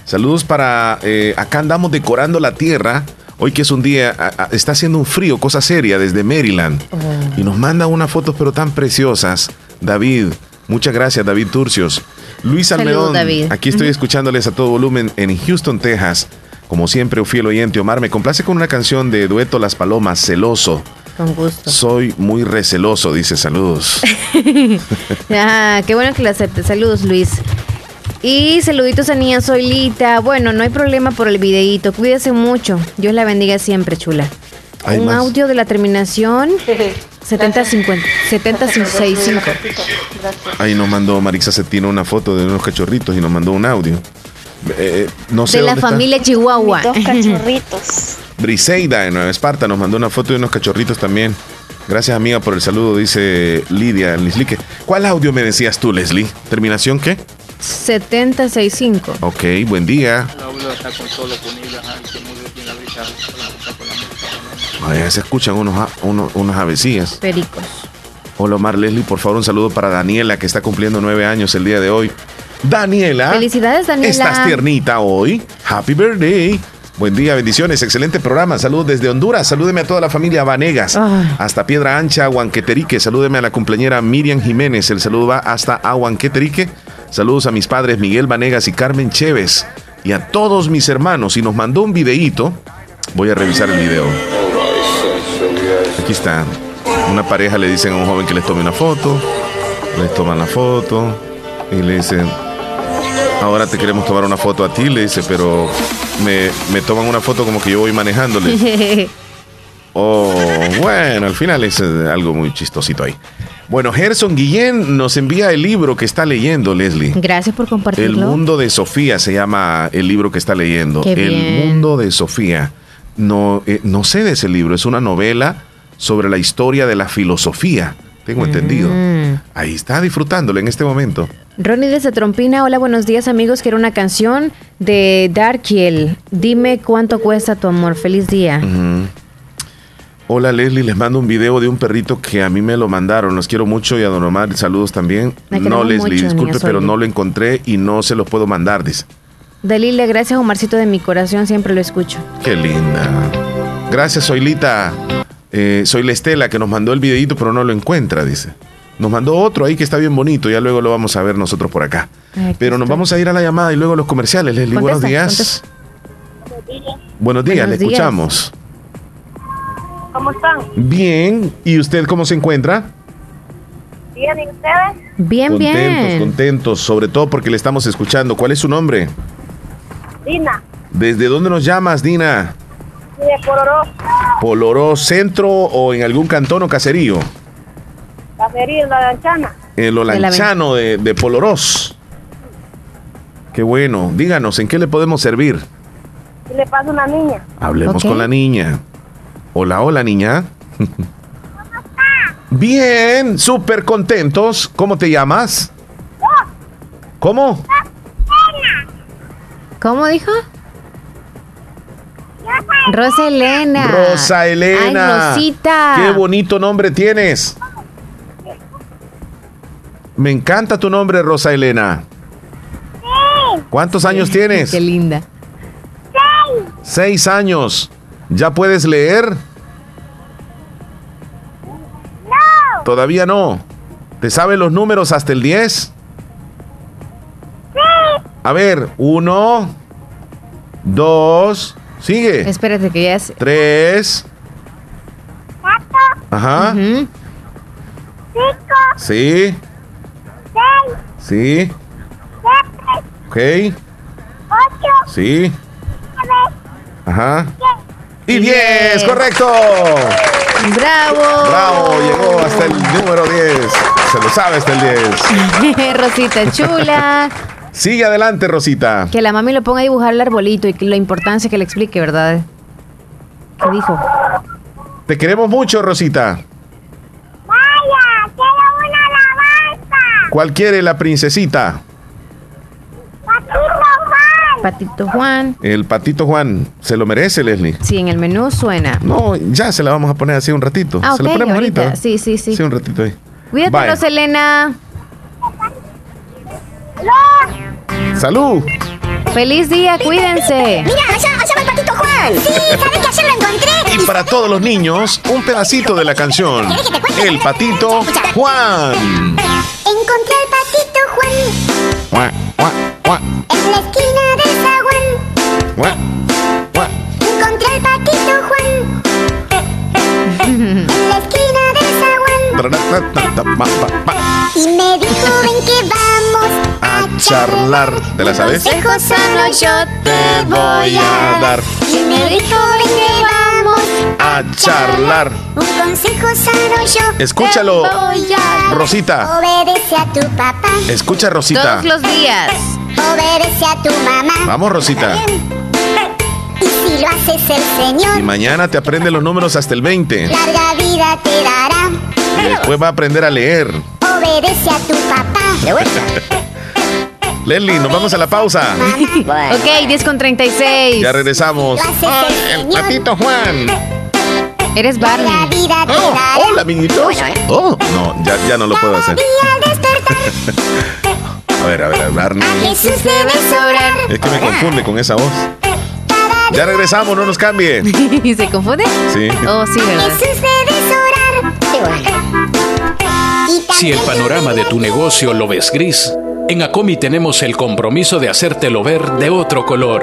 Saludos para... eh, acá andamos decorando la tierra. Hoy que es un día, a- a- está haciendo un frío, cosa seria, desde Maryland. Y nos manda unas fotos pero tan preciosas. David, muchas gracias, David Turcios. Luis Almedón, David. aquí estoy escuchándoles a todo volumen en Houston, Texas. Como siempre, un fiel oyente, Omar, me complace con una canción de dueto Las Palomas, Celoso. Con gusto. Soy muy receloso, dice saludos. ah, qué bueno que lo acepte. Saludos, Luis. Y saluditos a niña Soylita. Bueno, no hay problema por el videíto. Cuídese mucho. Dios la bendiga siempre, chula. Un audio de la terminación 7050 7065. Ahí nos mandó Marisa Cetina una foto de unos cachorritos y nos mandó un audio. Eh, no sé de la familia Chihuahua. Dos cachorritos. Briseida de Nueva Esparta nos mandó una foto de unos cachorritos también. Gracias, amiga, por el saludo, dice Lidia Lislique. ¿Cuál audio me decías tú, Leslie? ¿Terminación qué? 7065. Ok, buen día. Se escuchan unos, unos, unas avecillas. Pericos. Hola, Omar Leslie, por favor, un saludo para Daniela, que está cumpliendo nueve años el día de hoy. Daniela. Felicidades, Daniela. Estás tiernita hoy. Happy birthday. Buen día, bendiciones, excelente programa. Saludos desde Honduras. Salúdeme a toda la familia Vanegas. Hasta Piedra Ancha, Huanqueterique. Salúdeme a la cumpleañera Miriam Jiménez. El saludo va hasta Huanqueterique. Saludos a mis padres Miguel Vanegas y Carmen Chévez. Y a todos mis hermanos. Y nos mandó un videíto. Voy a revisar el video. Aquí está. Una pareja le dicen a un joven que les tome una foto. Les toman la foto. Y le dicen, ahora te queremos tomar una foto a ti. Le dice, pero me, me toman una foto como que yo voy manejándole. oh, bueno, al final es eh, algo muy chistosito ahí. Bueno, Gerson Guillén nos envía el libro que está leyendo, Leslie. Gracias por compartirlo. El mundo de Sofía se llama el libro que está leyendo. el mundo de Sofía. No, eh, no sé de ese libro, es una novela sobre la historia de la filosofía. Tengo entendido. Mm. Ahí está disfrutándolo en este momento. Ronnie desde Trompina, hola, buenos días amigos. Quiero una canción de Darkiel. Dime cuánto cuesta tu amor. Feliz día. Hola Leslie, les mando un video de un perrito que a mí me lo mandaron. Los quiero mucho y a Don Omar saludos también. No Leslie, disculpe, pero no lo encontré y no se los puedo mandar, dice. Delile, gracias Omarcito de mi corazón, siempre lo escucho. Qué linda. Gracias, Soylita. Eh, soy la Estela que nos mandó el videito, pero no lo encuentra, dice. Nos mandó otro ahí que está bien bonito, ya luego lo vamos a ver nosotros por acá. pero nos vamos a ir a la llamada y luego a los comerciales. Leslie, buenos días. Buenos días, le escuchamos. ¿Cómo están? Bien, ¿y usted cómo se encuentra? Bien, ¿y ustedes? Bien, contentos, bien. Contentos, sobre todo porque le estamos escuchando. ¿Cuál es su nombre? Dina. ¿Desde dónde nos llamas, Dina? De Poloró. ¿Poloró Centro o en algún cantón o caserío? Caserío, en la lanchana. En lo lanchano de, de Polorós. Qué bueno. Díganos, ¿en qué le podemos servir? ¿Qué le pasa a una niña? Hablemos con la niña. Hola, hola, niña. Bien, súper contentos. ¿Cómo te llamas? ¿Cómo? ¿Cómo dijo? Rosa Elena. Rosa Elena. Ay, Rosita. Qué bonito nombre tienes. Me encanta tu nombre, Rosa Elena. ¿Cuántos años tienes? Qué linda. Seis años. ¿Ya puedes leer? No. Todavía no. ¿Te sabes los números hasta el 10? Sí. A ver, uno, dos, sigue. Espérate que ya es. Tres. Cuatro. Ajá. Cinco. Sí. Seis. Sí. Siete. Ok. Ocho. Sí. Nueve. Ajá. Y 10, correcto. Bravo. Bravo, llegó hasta el número 10. Se lo sabe hasta el 10. Rosita chula. Sigue adelante, Rosita. Que la mami lo ponga a dibujar el arbolito y que la importancia que le explique, ¿verdad? ¿Qué dijo? Te queremos mucho, Rosita. Vaya, quiero una alabanza. ¿Cuál quiere la princesita? Patito Juan. Patito Juan. El patito Juan. ¿Se lo merece, Leslie? Sí, en el menú suena. No, ya se la vamos a poner así un ratito. Ah, se ok, la ponemos ahorita. ahorita. Sí, sí, sí. Sí, un ratito ahí. Cuídate, Vaya. Roselena. ¡Salud! Feliz día, cuídense. Mira, allá, allá va el patito Juan. Sí, ¿sabes que ayer lo encontré? Y para todos los niños, un pedacito de la canción. El patito Juan. Encontré al patito Juan en la esquina del zaguán. guá, guá. Encontré al patito Juan en Y me dijo, ven que vamos a charlar. ¿Te la sabes? Consejo sano yo te voy a dar. Y me dijo, ven que vamos A charlar. un consejo sano yo Escúchalo, te voy a dar. Rosita. Obedece a tu papá. Escucha, Rosita. Todos los días. Obedece a tu mamá. Vamos, Rosita. Si lo haces el Señor, Y mañana te aprende los números hasta el 20. larga vida te dará. Y después va a aprender a leer. Obedece a tu papá. Leslie, nos vamos a la pausa. Ok, 10 con 36. Ya regresamos. Ah, el patito Juan. Eres Barney. Oh, hola, amiguitos. Oh, no, ya, ya no lo puedo hacer. A ver, a ver, a ver, Barney. Jesús debes orar. Es que me confunde con esa voz. Ya regresamos, no nos cambie. ¿Y se confunde? Sí. Oh, sí. Si el panorama de tu negocio lo ves gris, en Acomi tenemos el compromiso de hacértelo ver de otro color.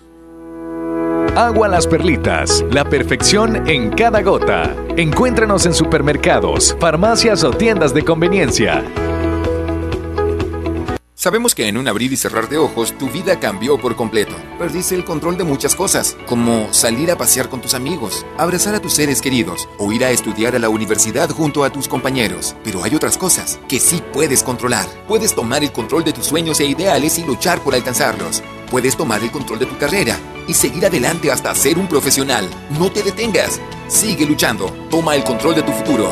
Agua Las Perlitas, la perfección en cada gota. Encuéntranos en supermercados, farmacias o tiendas de conveniencia. Sabemos que en un abrir y cerrar de ojos tu vida cambió por completo. Perdiste el control de muchas cosas, como salir a pasear con tus amigos, abrazar a tus seres queridos o ir a estudiar a la universidad junto a tus compañeros. Pero hay otras cosas que sí puedes controlar. Puedes tomar el control de tus sueños e ideales y luchar por alcanzarlos. Puedes tomar el control de tu carrera y seguir adelante hasta ser un profesional. No te detengas. Sigue luchando. Toma el control de tu futuro.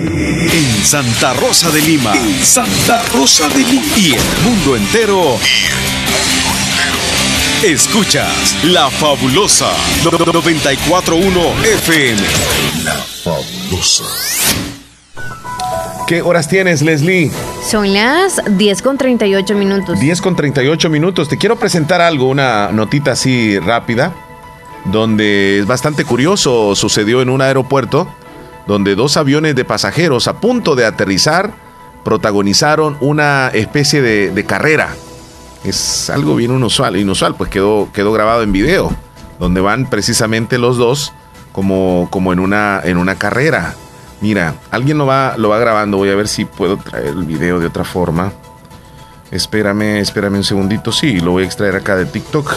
En Santa Rosa de Lima. En Santa Rosa de Lima. Y el mundo entero. Escuchas La Fabulosa 941 FM. La Fabulosa. ¿Qué horas tienes, Leslie? Son las 10 con 38 minutos. 10 con 38 minutos. Te quiero presentar algo, una notita así rápida, donde es bastante curioso. Sucedió en un aeropuerto donde dos aviones de pasajeros a punto de aterrizar protagonizaron una especie de, de carrera. Es algo bien inusual, inusual, pues quedó, quedó grabado en video, donde van precisamente los dos como, como en, una, en una carrera. Mira, alguien lo va, lo va grabando, voy a ver si puedo traer el video de otra forma. Espérame, espérame un segundito, sí, lo voy a extraer acá de TikTok.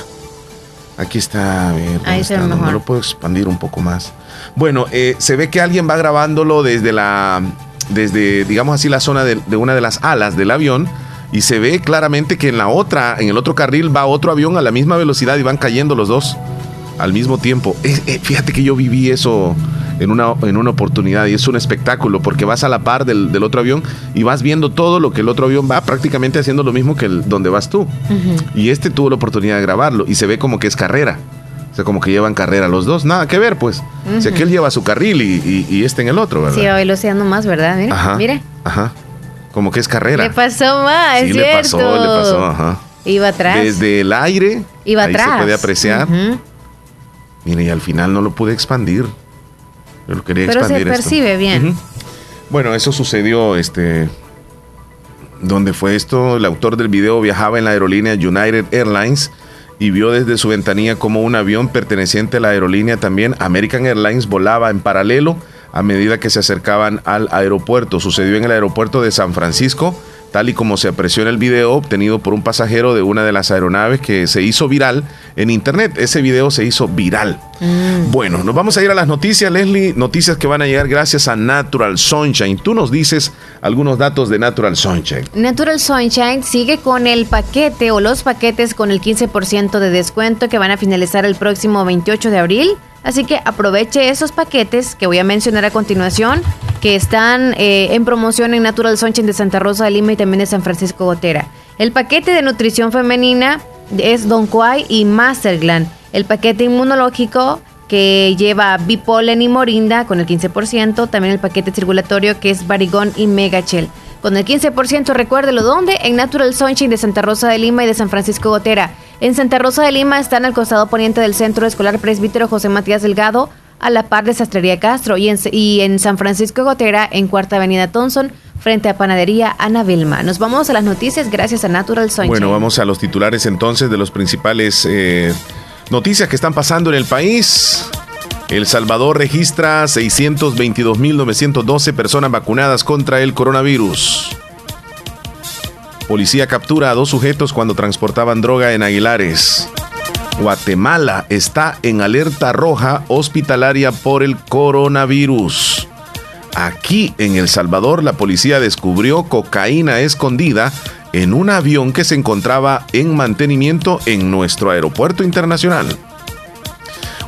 Aquí está, a ver, ¿dónde Ahí se No, mejor. no lo puedo expandir un poco más. Bueno, eh, se ve que alguien va grabándolo desde la, desde, digamos así, la zona de, de una de las alas del avión y se ve claramente que en la otra, en el otro carril va otro avión a la misma velocidad y van cayendo los dos al mismo tiempo. Eh, eh, fíjate que yo viví eso en una, en una oportunidad y es un espectáculo porque vas a la par del, del otro avión y vas viendo todo lo que el otro avión va prácticamente haciendo lo mismo que el, donde vas tú. Y este tuvo la oportunidad de grabarlo y se ve como que es carrera. O sea, como que llevan carrera los dos. Nada que ver, pues. Si Ujú. aquel lleva su carril y, y- y este en el otro, ¿verdad? Sí, lo ando más, ¿verdad? Mira, Ajá. mire. Ajá. Como que es carrera. Le pasó más, sí, es le cierto. pasó, le pasó, ajá. Iba atrás. Desde el aire. Iba ahí atrás. se puede apreciar. Mire, y al final no lo pude expandir. Yo lo quería Pero se expandir esto. percibe bien. Bueno, eso sucedió este ¿Dónde fue esto? El autor del video viajaba en la aerolínea United Airlines y vio desde su ventanilla como un avión perteneciente a la aerolínea también American Airlines volaba en paralelo a medida que se acercaban al aeropuerto. Sucedió en el aeropuerto de San Francisco tal y como se apreció en el video obtenido por un pasajero de una de las aeronaves que se hizo viral en internet. Ese video se hizo viral. Mm. Bueno, nos vamos a ir a las noticias, Leslie. Noticias que van a llegar gracias a Natural Sunshine. Tú nos dices algunos datos de Natural Sunshine. Natural Sunshine sigue con el paquete o los paquetes con el 15% de descuento que van a finalizar el próximo 28 de abril. Así que aproveche esos paquetes que voy a mencionar a continuación, que están eh, en promoción en Natural Sunshine de Santa Rosa de Lima y también de San Francisco Gotera. El paquete de nutrición femenina es Don Quai y Mastergland. El paquete inmunológico que lleva Bipolen y Morinda con el 15%. También el paquete circulatorio que es Barigón y Megachel. Con el 15%, recuérdelo, ¿dónde? En Natural Sunshine de Santa Rosa de Lima y de San Francisco Gotera. En Santa Rosa de Lima están al costado poniente del Centro Escolar Presbítero José Matías Delgado, a la par de Sastrería Castro, y en, San Francisco Gotera, en Cuarta Avenida Thompson, frente a Panadería Ana Vilma. Nos vamos a las noticias gracias a Natural Sunshine. Bueno, vamos a los titulares entonces de los principales eh, noticias que están pasando en el país. El Salvador registra 622.912 personas vacunadas contra el coronavirus. Policía captura a dos sujetos cuando transportaban droga en Aguilares. Guatemala está en alerta roja hospitalaria por el coronavirus. Aquí en El Salvador la policía descubrió cocaína escondida en un avión que se encontraba en mantenimiento en nuestro aeropuerto internacional.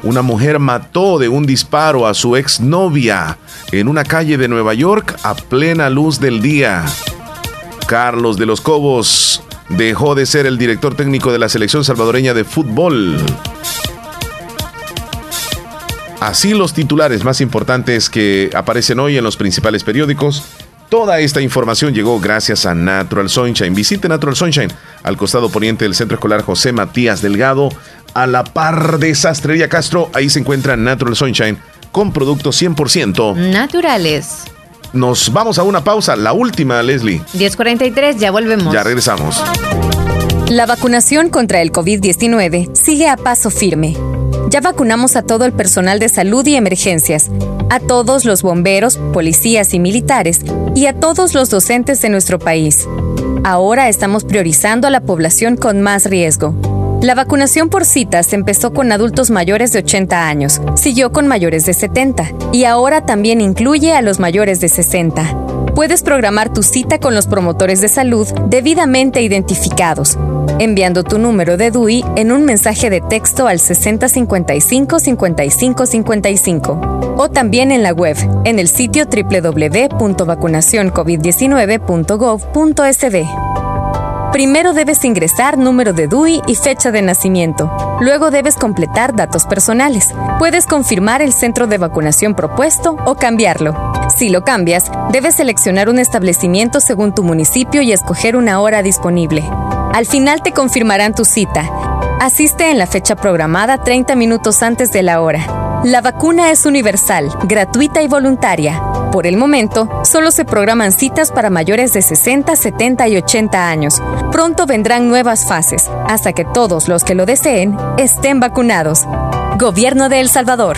Una mujer mató de un disparo a su exnovia en una calle de Nueva York a plena luz del día. Carlos de los Cobos dejó de ser el director técnico de la selección salvadoreña de fútbol. Así los titulares más importantes que aparecen hoy en los principales periódicos. Toda esta información llegó gracias a Natural Sunshine. Visite Natural Sunshine al costado poniente del Centro Escolar José Matías Delgado, a la par de Sastrería Castro. Ahí se encuentra Natural Sunshine con productos 100% naturales. Nos vamos a una pausa, la última, Leslie. 10.43, ya volvemos. Ya regresamos. La vacunación contra el COVID-19 sigue a paso firme. Ya vacunamos a todo el personal de salud y emergencias, a todos los bomberos, policías y militares, y a todos los docentes de nuestro país. Ahora estamos priorizando a la población con más riesgo la vacunación por citas empezó con adultos mayores de 80 años, siguió con mayores de 70 y ahora también incluye a los mayores de 60. Puedes programar tu cita con los promotores de salud debidamente identificados, enviando tu número de DUI en un mensaje de texto al 6055 5555 o también en la web en el sitio www.vacunacioncovid19.gov.sb. Primero debes ingresar número de DUI y fecha de nacimiento. Luego debes completar datos personales. Puedes confirmar el centro de vacunación propuesto o cambiarlo. Si lo cambias, debes seleccionar un establecimiento según tu municipio y escoger una hora disponible. Al final te confirmarán tu cita. Asiste en la fecha programada 30 minutos antes de la hora. La vacuna es universal, gratuita y voluntaria. Por el momento, solo se programan citas para mayores de 60, 70 y 80 años. Pronto vendrán nuevas fases, hasta que todos los que lo deseen estén vacunados. Gobierno de El Salvador.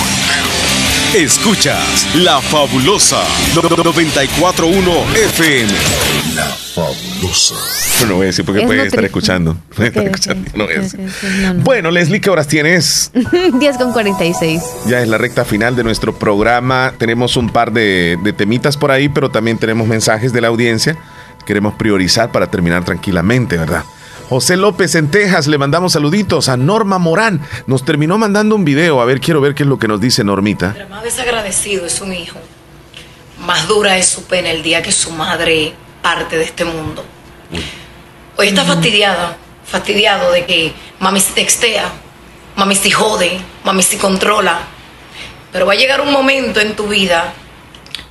Escuchas La Fabulosa 941 FM. La Fabulosa. No voy a decir porque puede estar escuchando. Puede estar escuchando. No voy a decir. Bueno, Leslie, ¿qué horas tienes? 10 con 46. Ya es la recta final de nuestro programa. Tenemos un par de, de temitas por ahí, pero también tenemos mensajes de la audiencia. Queremos priorizar para terminar tranquilamente, ¿verdad? José López en Texas, le mandamos saluditos a Norma Morán. Nos terminó mandando un video. A ver, quiero ver qué es lo que nos dice Normita. Pero más desagradecido es un hijo. Más dura es su pena el día que su madre parte de este mundo. Hoy está fastidiada, fastidiado de que mami se textea, mami se jode, mami se controla. Pero va a llegar un momento en tu vida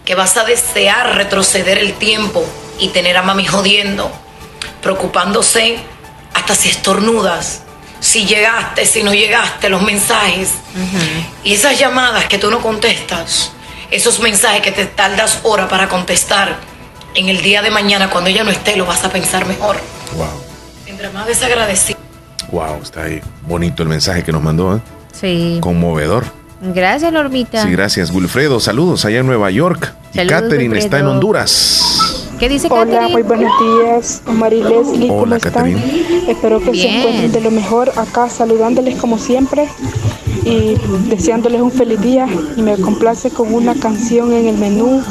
que vas a desear retroceder el tiempo y tener a mami jodiendo, preocupándose hasta si estornudas, si llegaste, si no llegaste, los mensajes. Y esas llamadas que tú no contestas, esos mensajes que te tardas hora para contestar, en el día de mañana, cuando ella no esté, lo vas a pensar mejor. Wow. Mientras más desagradecido. Wow, está ahí. Bonito el mensaje que nos mandó, ¿eh? Sí. Conmovedor. Gracias, Normita. Sí, gracias, Wilfredo. Saludos allá en Nueva York. y Catherine está en. Honduras. ¿Qué dice Hola, Catherine? muy buenos días, Omar y Leslie, ¿cómo Hola, están? Catherine. Espero que Bien. se encuentren de lo mejor acá, saludándoles como siempre y deseándoles un feliz día. Y me complace con una canción en el menú,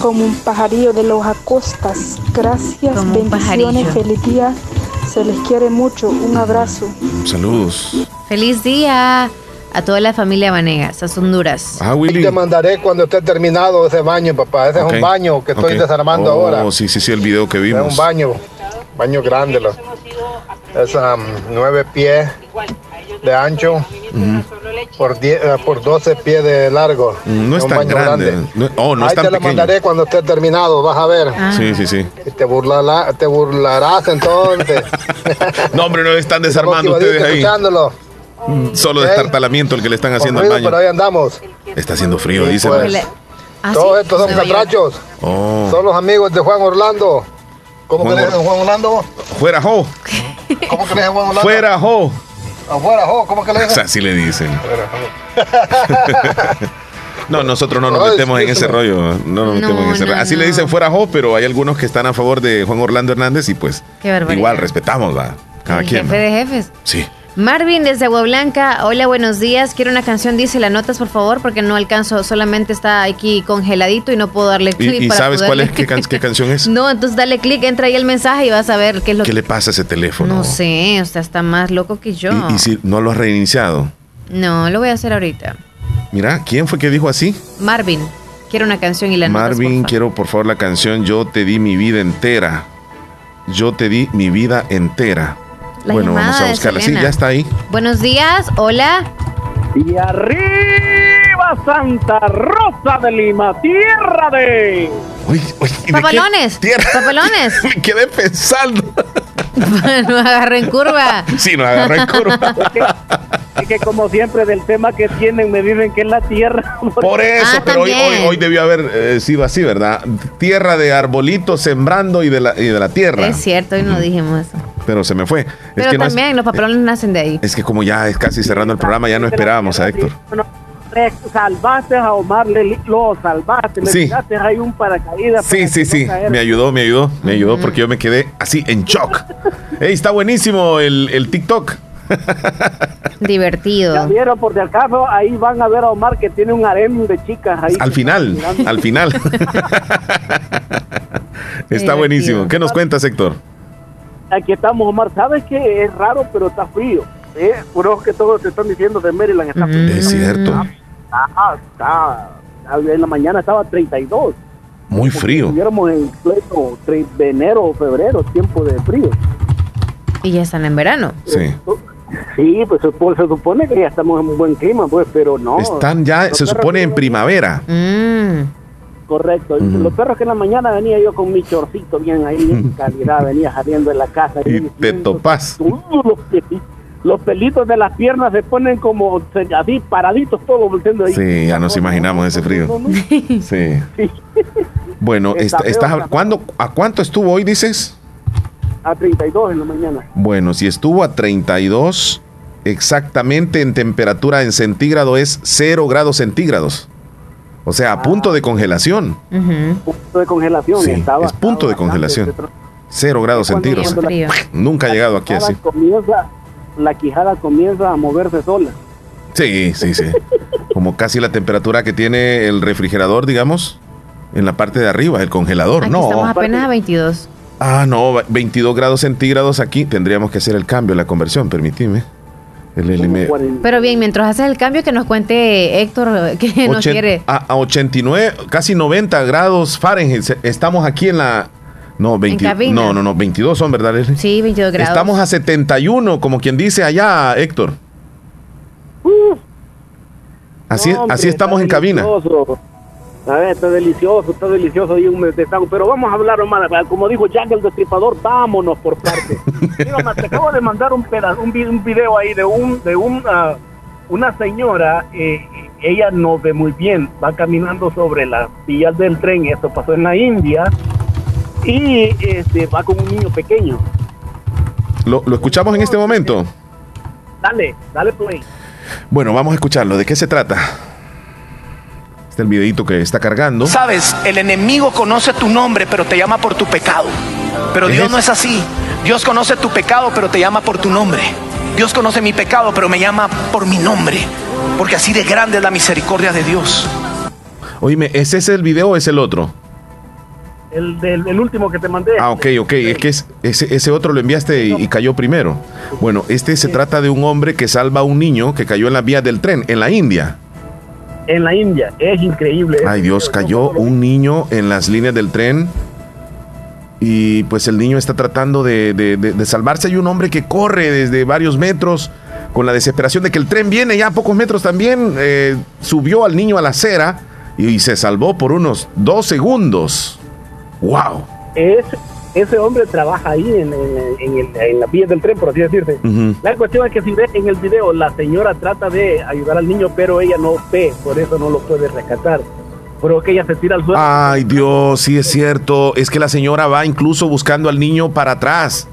como un pajarillo de los acostas. Gracias, Como bendiciones, feliz día. Se les quiere mucho, un abrazo. Saludos. Feliz día a toda la familia Vanegas, a Honduras. Ah, Ahí Te mandaré cuando esté terminado ese baño, papá. Ese es un baño que estoy Ok. desarmando oh, ahora. sí, sí, sí, el video que Es vimos. un baño, baño grande. Lo. Es um, nueve pies de ancho por, die- eh, por 12 pies de largo. Mm, No es un tan baño grande. No- oh, no Ahí es tan te lo pequeño. mandaré cuando esté terminado, vas a ver. Sí, sí, sí. Y te, burlará- te burlarás entonces. No, hombre, no están desarmando ustedes ahí. escuchándolo. Mm, Solo Ok. destartalamiento el que le están haciendo al baño. pero ahí andamos. Está haciendo frío, Sí, dice. pues. Ah, Todos sí, estos son catrachos. Oh. Son los amigos de Juan Orlando. ¿Cómo Juan que le dicen Juan Orlando? Fuera, jo. ¿Cómo que le dicen Juan Orlando? Fuera, jo. Afuera, jo, ¿cómo que le O dicen? sea, así le dicen. No, nosotros no nos metemos en ese rollo. No nos metemos No, en ese no, rollo. Así le dicen fuera jo, pero hay algunos que están a favor de Juan Orlando Hernández y pues igual respetamos, va. Cada El quien. jefe va. de jefes. Sí. Marvin desde Agua Blanca, hola, buenos días. Quiero una canción, dice la notas, por favor, porque no alcanzo, solamente está aquí congeladito y no puedo darle clic. ¿Y, y para sabes cuál es qué, can- qué canción es? No, entonces dale clic, entra ahí el mensaje y vas a ver qué es lo ¿Qué que. le pasa a ese teléfono? No sé, o sea, está más loco que yo. Y, y si no lo has reiniciado. No, lo voy a hacer ahorita. Mira, ¿quién fue que dijo así? Marvin, quiero una canción y la notas, Marvin, por favor. quiero por favor la canción Yo te di mi vida entera. Yo te di mi vida entera. La bueno, vamos a de buscarla. Sí, ya está ahí. Buenos días, hola. Y arriba Santa Rosa de Lima, tierra de... Uy, uy, ¿y de qué Papalones, tierra? papalones. Me quedé pensando. no agarra en curva. Sí, nos agarra en curva. Es que, es que como siempre del tema que tienen me dicen que es la tierra. Por eso, Ah, pero hoy, hoy, hoy debió haber eh, sido así, ¿verdad? Tierra de arbolitos sembrando y de la, y de la tierra. Es cierto, hoy no dijimos eso. Pero se me fue. Es Pero que no es- también los papalones nacen de ahí. es que como ya es casi cerrando el programa, ya no esperábamos a Héctor. Salvaste a Omar, le- lo salvaste, le Sí. tiraste ahí un paracaídas. Sí, para sí, que sí. no. Me ayudó, me ayudó, me ayudó porque yo me quedé así en shock. Ey, está buenísimo el, el TikTok. Divertido. Ya vieron, por si acaso, ahí van a ver a Omar que tiene un harem de chicas ahí. Al final, al final. está buenísimo. ¿Qué nos cuentas, Héctor? Aquí estamos, Omar. ¿Sabes que Es raro, pero está frío. ¿eh? Por que todos te están diciendo de Maryland está frío. Es cierto. Ah, está, en la mañana estaba 32. Muy frío. Estuviéramos en pleno de enero o febrero, tiempo de frío. Y ya están en verano. Sí. Sí, pues se, supone que ya estamos en un buen clima, pues, pero no. Están ya, se supone en primavera. Mm. Correcto. Los perros que en la mañana venía yo con mi chorcito bien ahí, en calidad, venía saliendo en la casa. Y, te topas. Los, pelitos de las piernas se ponen como así paraditos todos volteando ahí. Sí, ya nos imaginamos ese frío. Sí. Bueno, está, ¿a cuánto estuvo hoy, dices? A 32 en la mañana. Bueno, si estuvo a 32, exactamente en temperatura en centígrado es 0 grados centígrados. O sea, a punto de congelación. Punto de congelación. Sí, es punto de congelación. 0 grados centígrados. Nunca ha llegado aquí así. la quijada comienza a moverse sola. Sí, sí, sí. Como casi la temperatura que tiene el refrigerador, digamos, en la parte de arriba, el congelador. no. Estamos apenas a 22. Ah, no, 22 grados centígrados aquí. Tendríamos que hacer el cambio, la conversión, permitime. Pero bien, mientras haces el cambio, que nos cuente Héctor que nos quiere. A, 89, casi 90 grados Fahrenheit. Estamos aquí en la. No, 20, no, no, no, 22 son, ¿verdad, Sí, 22 grados. Estamos a 71, como quien dice allá, Héctor. así, así estamos en cabina. A ver, está delicioso, está delicioso y un Pero vamos a hablar, más, como dijo Jack el Destripador, vámonos por partes. Te acabo de mandar un, pedazo, un, video ahí de un de un, ah, una señora, eh, ella no ve muy bien, va caminando sobre las vías del tren, esto pasó en la India, y este, va con un niño pequeño. ¿Lo, lo escuchamos en este momento? Dale, dale play. Bueno, vamos a escucharlo. ¿De qué se trata? Este el videito que está cargando. Sabes, el enemigo conoce tu nombre, pero te llama por tu pecado. Pero Dios no es así. Dios conoce tu pecado, pero te llama por tu nombre. Dios conoce mi pecado, pero me llama por mi nombre. Porque así de grande es la misericordia de Dios. Oíme, ¿ese es el video o es el otro? El, del, último que te mandé. Ah, ok, ok. Es que ese, ese otro lo enviaste y, cayó primero. Bueno, este se trata de un hombre que salva a un niño que cayó en la vía del tren, en la India en la India. Es increíble. Ay Dios, cayó un niño en las líneas del tren y pues el niño está tratando de, salvarse. Hay un hombre que corre desde varios metros con la desesperación de que el tren viene ya a pocos metros también. Eh, subió al niño a la acera y, se salvó por unos dos segundos. ¡Wow! Es ese hombre trabaja ahí en, en, la vía del tren, por así decirse. La cuestión es que si ve en el video, la señora trata de ayudar al niño, pero ella no ve, por eso no lo puede rescatar. Pero que ella se tira al suelo. Ay, Dios, sí es cierto. Es que la señora va incluso buscando al niño para atrás.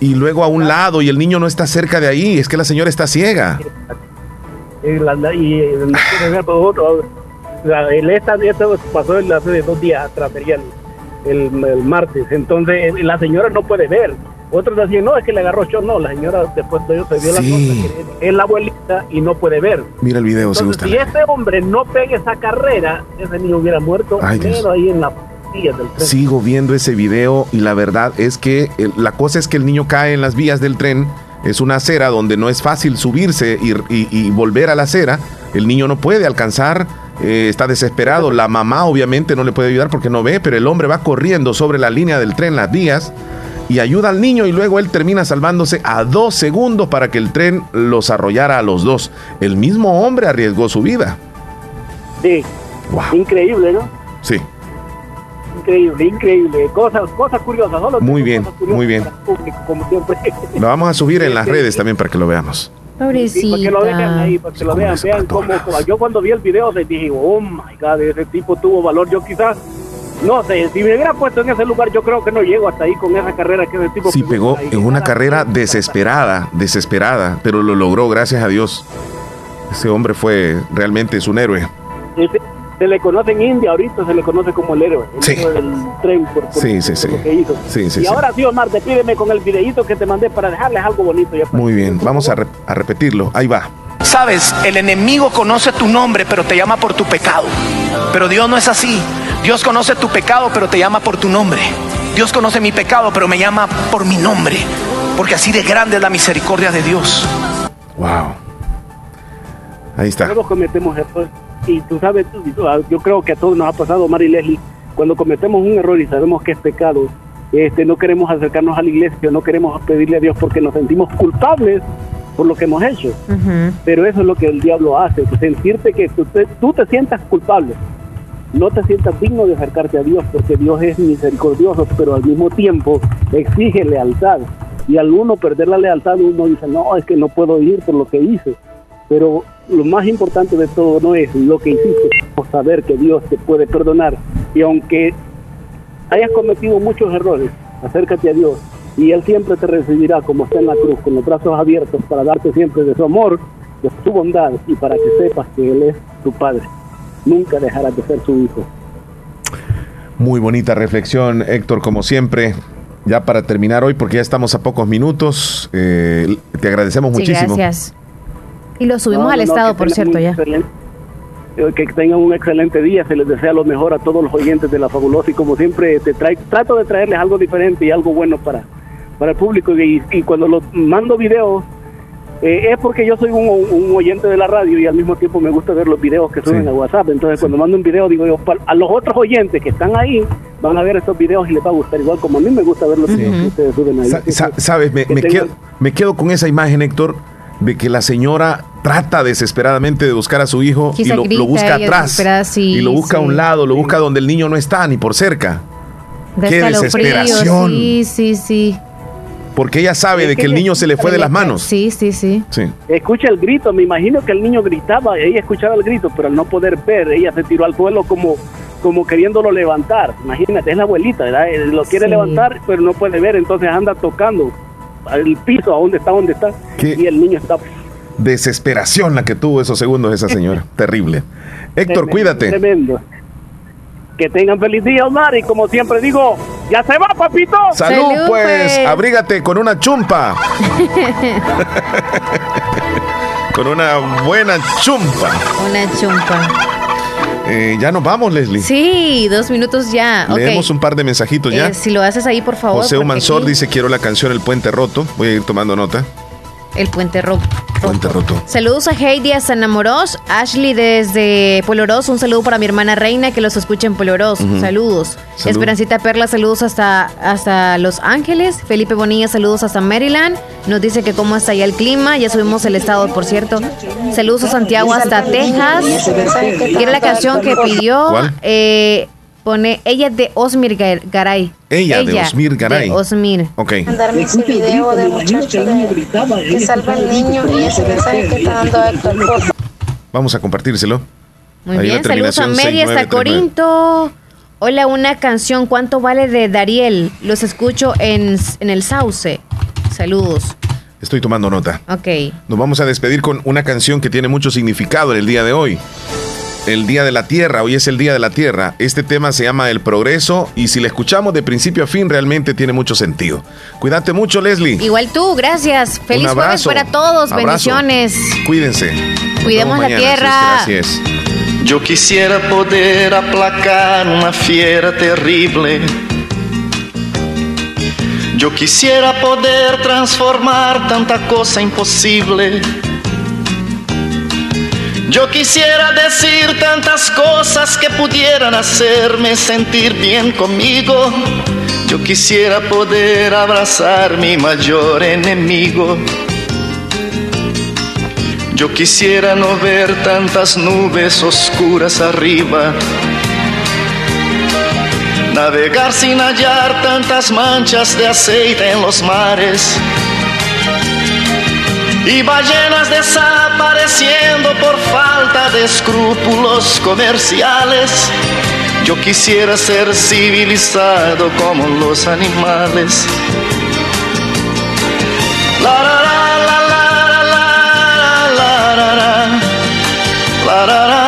y luego a un lado, y el niño no está cerca de ahí. Es que la señora está ciega. Y, la, y el, esta, pasó hace dos días atrás, el, martes. Entonces la señora no puede ver. Otros decían, no, es que le agarró show. No, la señora después de se dio la cosa, es la abuelita y no puede ver. Mira el video, si Si este hombre no pega esa carrera, ese niño hubiera muerto ahí en la del tren. Sigo viendo ese video y la verdad es que la cosa es que el niño cae en las vías del tren. Es una acera donde no es fácil subirse y, y volver a la acera. El niño no puede alcanzar eh, está desesperado. La mamá obviamente no le puede ayudar porque no ve, pero el hombre va corriendo sobre la línea del tren, las vías, y ayuda al niño y luego él termina salvándose a dos segundos para que el tren los arrollara a los dos. El mismo hombre arriesgó su vida. Sí. Increíble, ¿no? Sí. Increíble, increíble. Cosas, cosas curiosas. muy bien, muy bien. Lo vamos a subir en las redes también para que lo veamos. Pobrecita. para que lo vean ahí, para que lo vean. Vean cómo, yo cuando vi el video dije, oh my god, ese tipo tuvo valor. Yo quizás, no sé, si me hubiera puesto en ese lugar, yo creo que no llego hasta ahí con esa carrera que ese tipo. Sí, pegó en una carrera desesperada, desesperada, pero lo logró, gracias a Dios. Ese hombre fue realmente es un héroe. Se le conoce en India, ahorita se le conoce como el héroe, el Sí. héroe del tren por, por- Sí, sí, sí. por lo que hizo. Sí, sí, y sí. ahora sí, Omar, despídeme con el videíto que te mandé para dejarles algo bonito. Ya Muy bien, vamos a, re- a repetirlo. Ahí va. Sabes, el enemigo conoce tu nombre, pero te llama por tu pecado. Pero Dios no es así. Dios conoce tu pecado, pero te llama por tu nombre. Dios conoce mi pecado, pero me llama por mi nombre. Porque así de grande es la misericordia de Dios. Wow. Ahí está. Todos cometemos errores. Y tú sabes, tú- ah, yo creo que a todos nos ha pasado, Omar y Leslie, cuando cometemos un error y sabemos que es pecado, este, no queremos acercarnos a la iglesia, no queremos pedirle a Dios porque nos sentimos culpables por lo que hemos hecho. Pero eso es lo que el diablo hace, sentirte que tú te, tú te sientas culpable. No te sientas digno de acercarte a Dios porque Dios es misericordioso, pero al mismo tiempo exige lealtad. Y al uno perder la lealtad, uno dice, no, es que no puedo ir por lo que hice. Pero lo más importante de todo no es lo que hiciste, sino saber que Dios te puede perdonar. Y aunque hayas cometido muchos errores, acércate a Dios y Él siempre te recibirá como está en la cruz, con los brazos abiertos para darte siempre de su amor, de su bondad y para que sepas que Él es tu Padre. Nunca dejarás de ser su hijo. Muy bonita reflexión, Héctor, como siempre. Ya para terminar hoy, porque ya estamos a pocos minutos, eh, te agradecemos Sí, muchísimo. gracias. Y lo subimos No, al no, estado, por cierto, ya. eh, que tengan un excelente día, se les desea lo mejor a todos los oyentes de La Fabulosa y como siempre te trae, trato de traerles algo diferente y algo bueno para, para el público y, y cuando los mando videos eh, es porque yo soy un, un oyente de la radio y al mismo tiempo me gusta ver los videos que suben Sí. a WhatsApp, entonces cuando mando un video digo yo, a los otros oyentes que están ahí van a ver estos videos y les va a gustar igual como a mí me gusta ver los videos que ustedes suben ahí. Sa- sa- Sabes, me, Que me tengan- quedo, me quedo con esa imagen, Héctor, de que la señora trata desesperadamente de buscar a su hijo y Quizá lo, lo grita busca atrás. sí, y lo busca a un lado, lo busca donde el niño no está, ni por cerca. De Qué desesperación. Sí, sí, sí. Porque ella sabe Es de que que el niño se le fue de las manos. Sí, sí, sí. Sí. Escucha el grito, me imagino que el niño gritaba, ella escuchaba el grito, pero al no poder ver, ella se tiró al suelo como, como queriéndolo levantar. Imagínate, es la abuelita, ¿verdad? Eh, Lo quiere Sí. levantar, pero no puede ver, entonces anda tocando el piso, a dónde está, dónde está, ¿Qué? y el niño está... Desesperación la que tuvo esos segundos esa señora. Terrible. Héctor, tremendo, cuídate. Tremendo. Que tengan feliz día, Omar, y como siempre digo, ya se va, papito. Salud, Salud, pues. pues. Abrígate con una chumpa. con una buena chumpa. Una chumpa. Eh, ya nos vamos, Leslie. Sí, dos minutos ya. Leemos un par de mensajitos ya. Eh, si lo haces ahí, por favor. José Humansor aquí dice quiero la canción El Puente Roto. Voy a ir tomando nota. El puente rojo. Puente Roto. Saludos a Heidi a San Ashley desde Poloros, un saludo para mi hermana Reina que los escucha en Poloros, saludos. Salud. Esperancita Perla, saludos hasta, hasta Los Ángeles. Felipe Bonilla, saludos hasta Maryland. Nos dice que cómo está allá el clima, ya subimos el estado, por cierto. Saludos a Santiago hasta Texas. Quiere la canción que pidió. ¿Cuál? eh, pone ella de Osmir Gar- Garay. Ella, de Osmir Garay. de Osmir. Ok. mandarme ese video del muchacho de, que salva al niño y ese mensaje que está dando Héctor. Vamos a compartírselo. Muy Ahí bien, saludos a Mary hasta 6939. Corinto. Hola, una canción, ¿cuánto vale de Dariel? Los escucho en, en el Sauce. Saludos. Estoy tomando nota. Ok. Nos vamos a despedir con una canción que tiene mucho significado en el día de hoy. El Día de la Tierra, hoy es el Día de la Tierra. Este tema se llama El Progreso y si la escuchamos de principio a fin realmente tiene mucho sentido. Cuídate mucho, Leslie. Igual tú, gracias. Feliz Un jueves abrazo. para todos. Abrazo. Bendiciones. Cuídense. Cuidemos la mañana, tierra. así es. Yo quisiera poder aplacar una fiera terrible. Yo quisiera poder transformar tanta cosa imposible. Yo quisiera decir tantas cosas que pudieran hacerme sentir bien conmigo. Yo quisiera poder abrazar mi mayor enemigo. Yo quisiera no ver tantas nubes oscuras arriba. Navegar sin hallar tantas manchas de aceite en los mares. Y ballenas desapareciendo por falta de escrúpulos comerciales. Yo quisiera ser civilizado como los animales. La, la, la, la, la, la, la, la, la,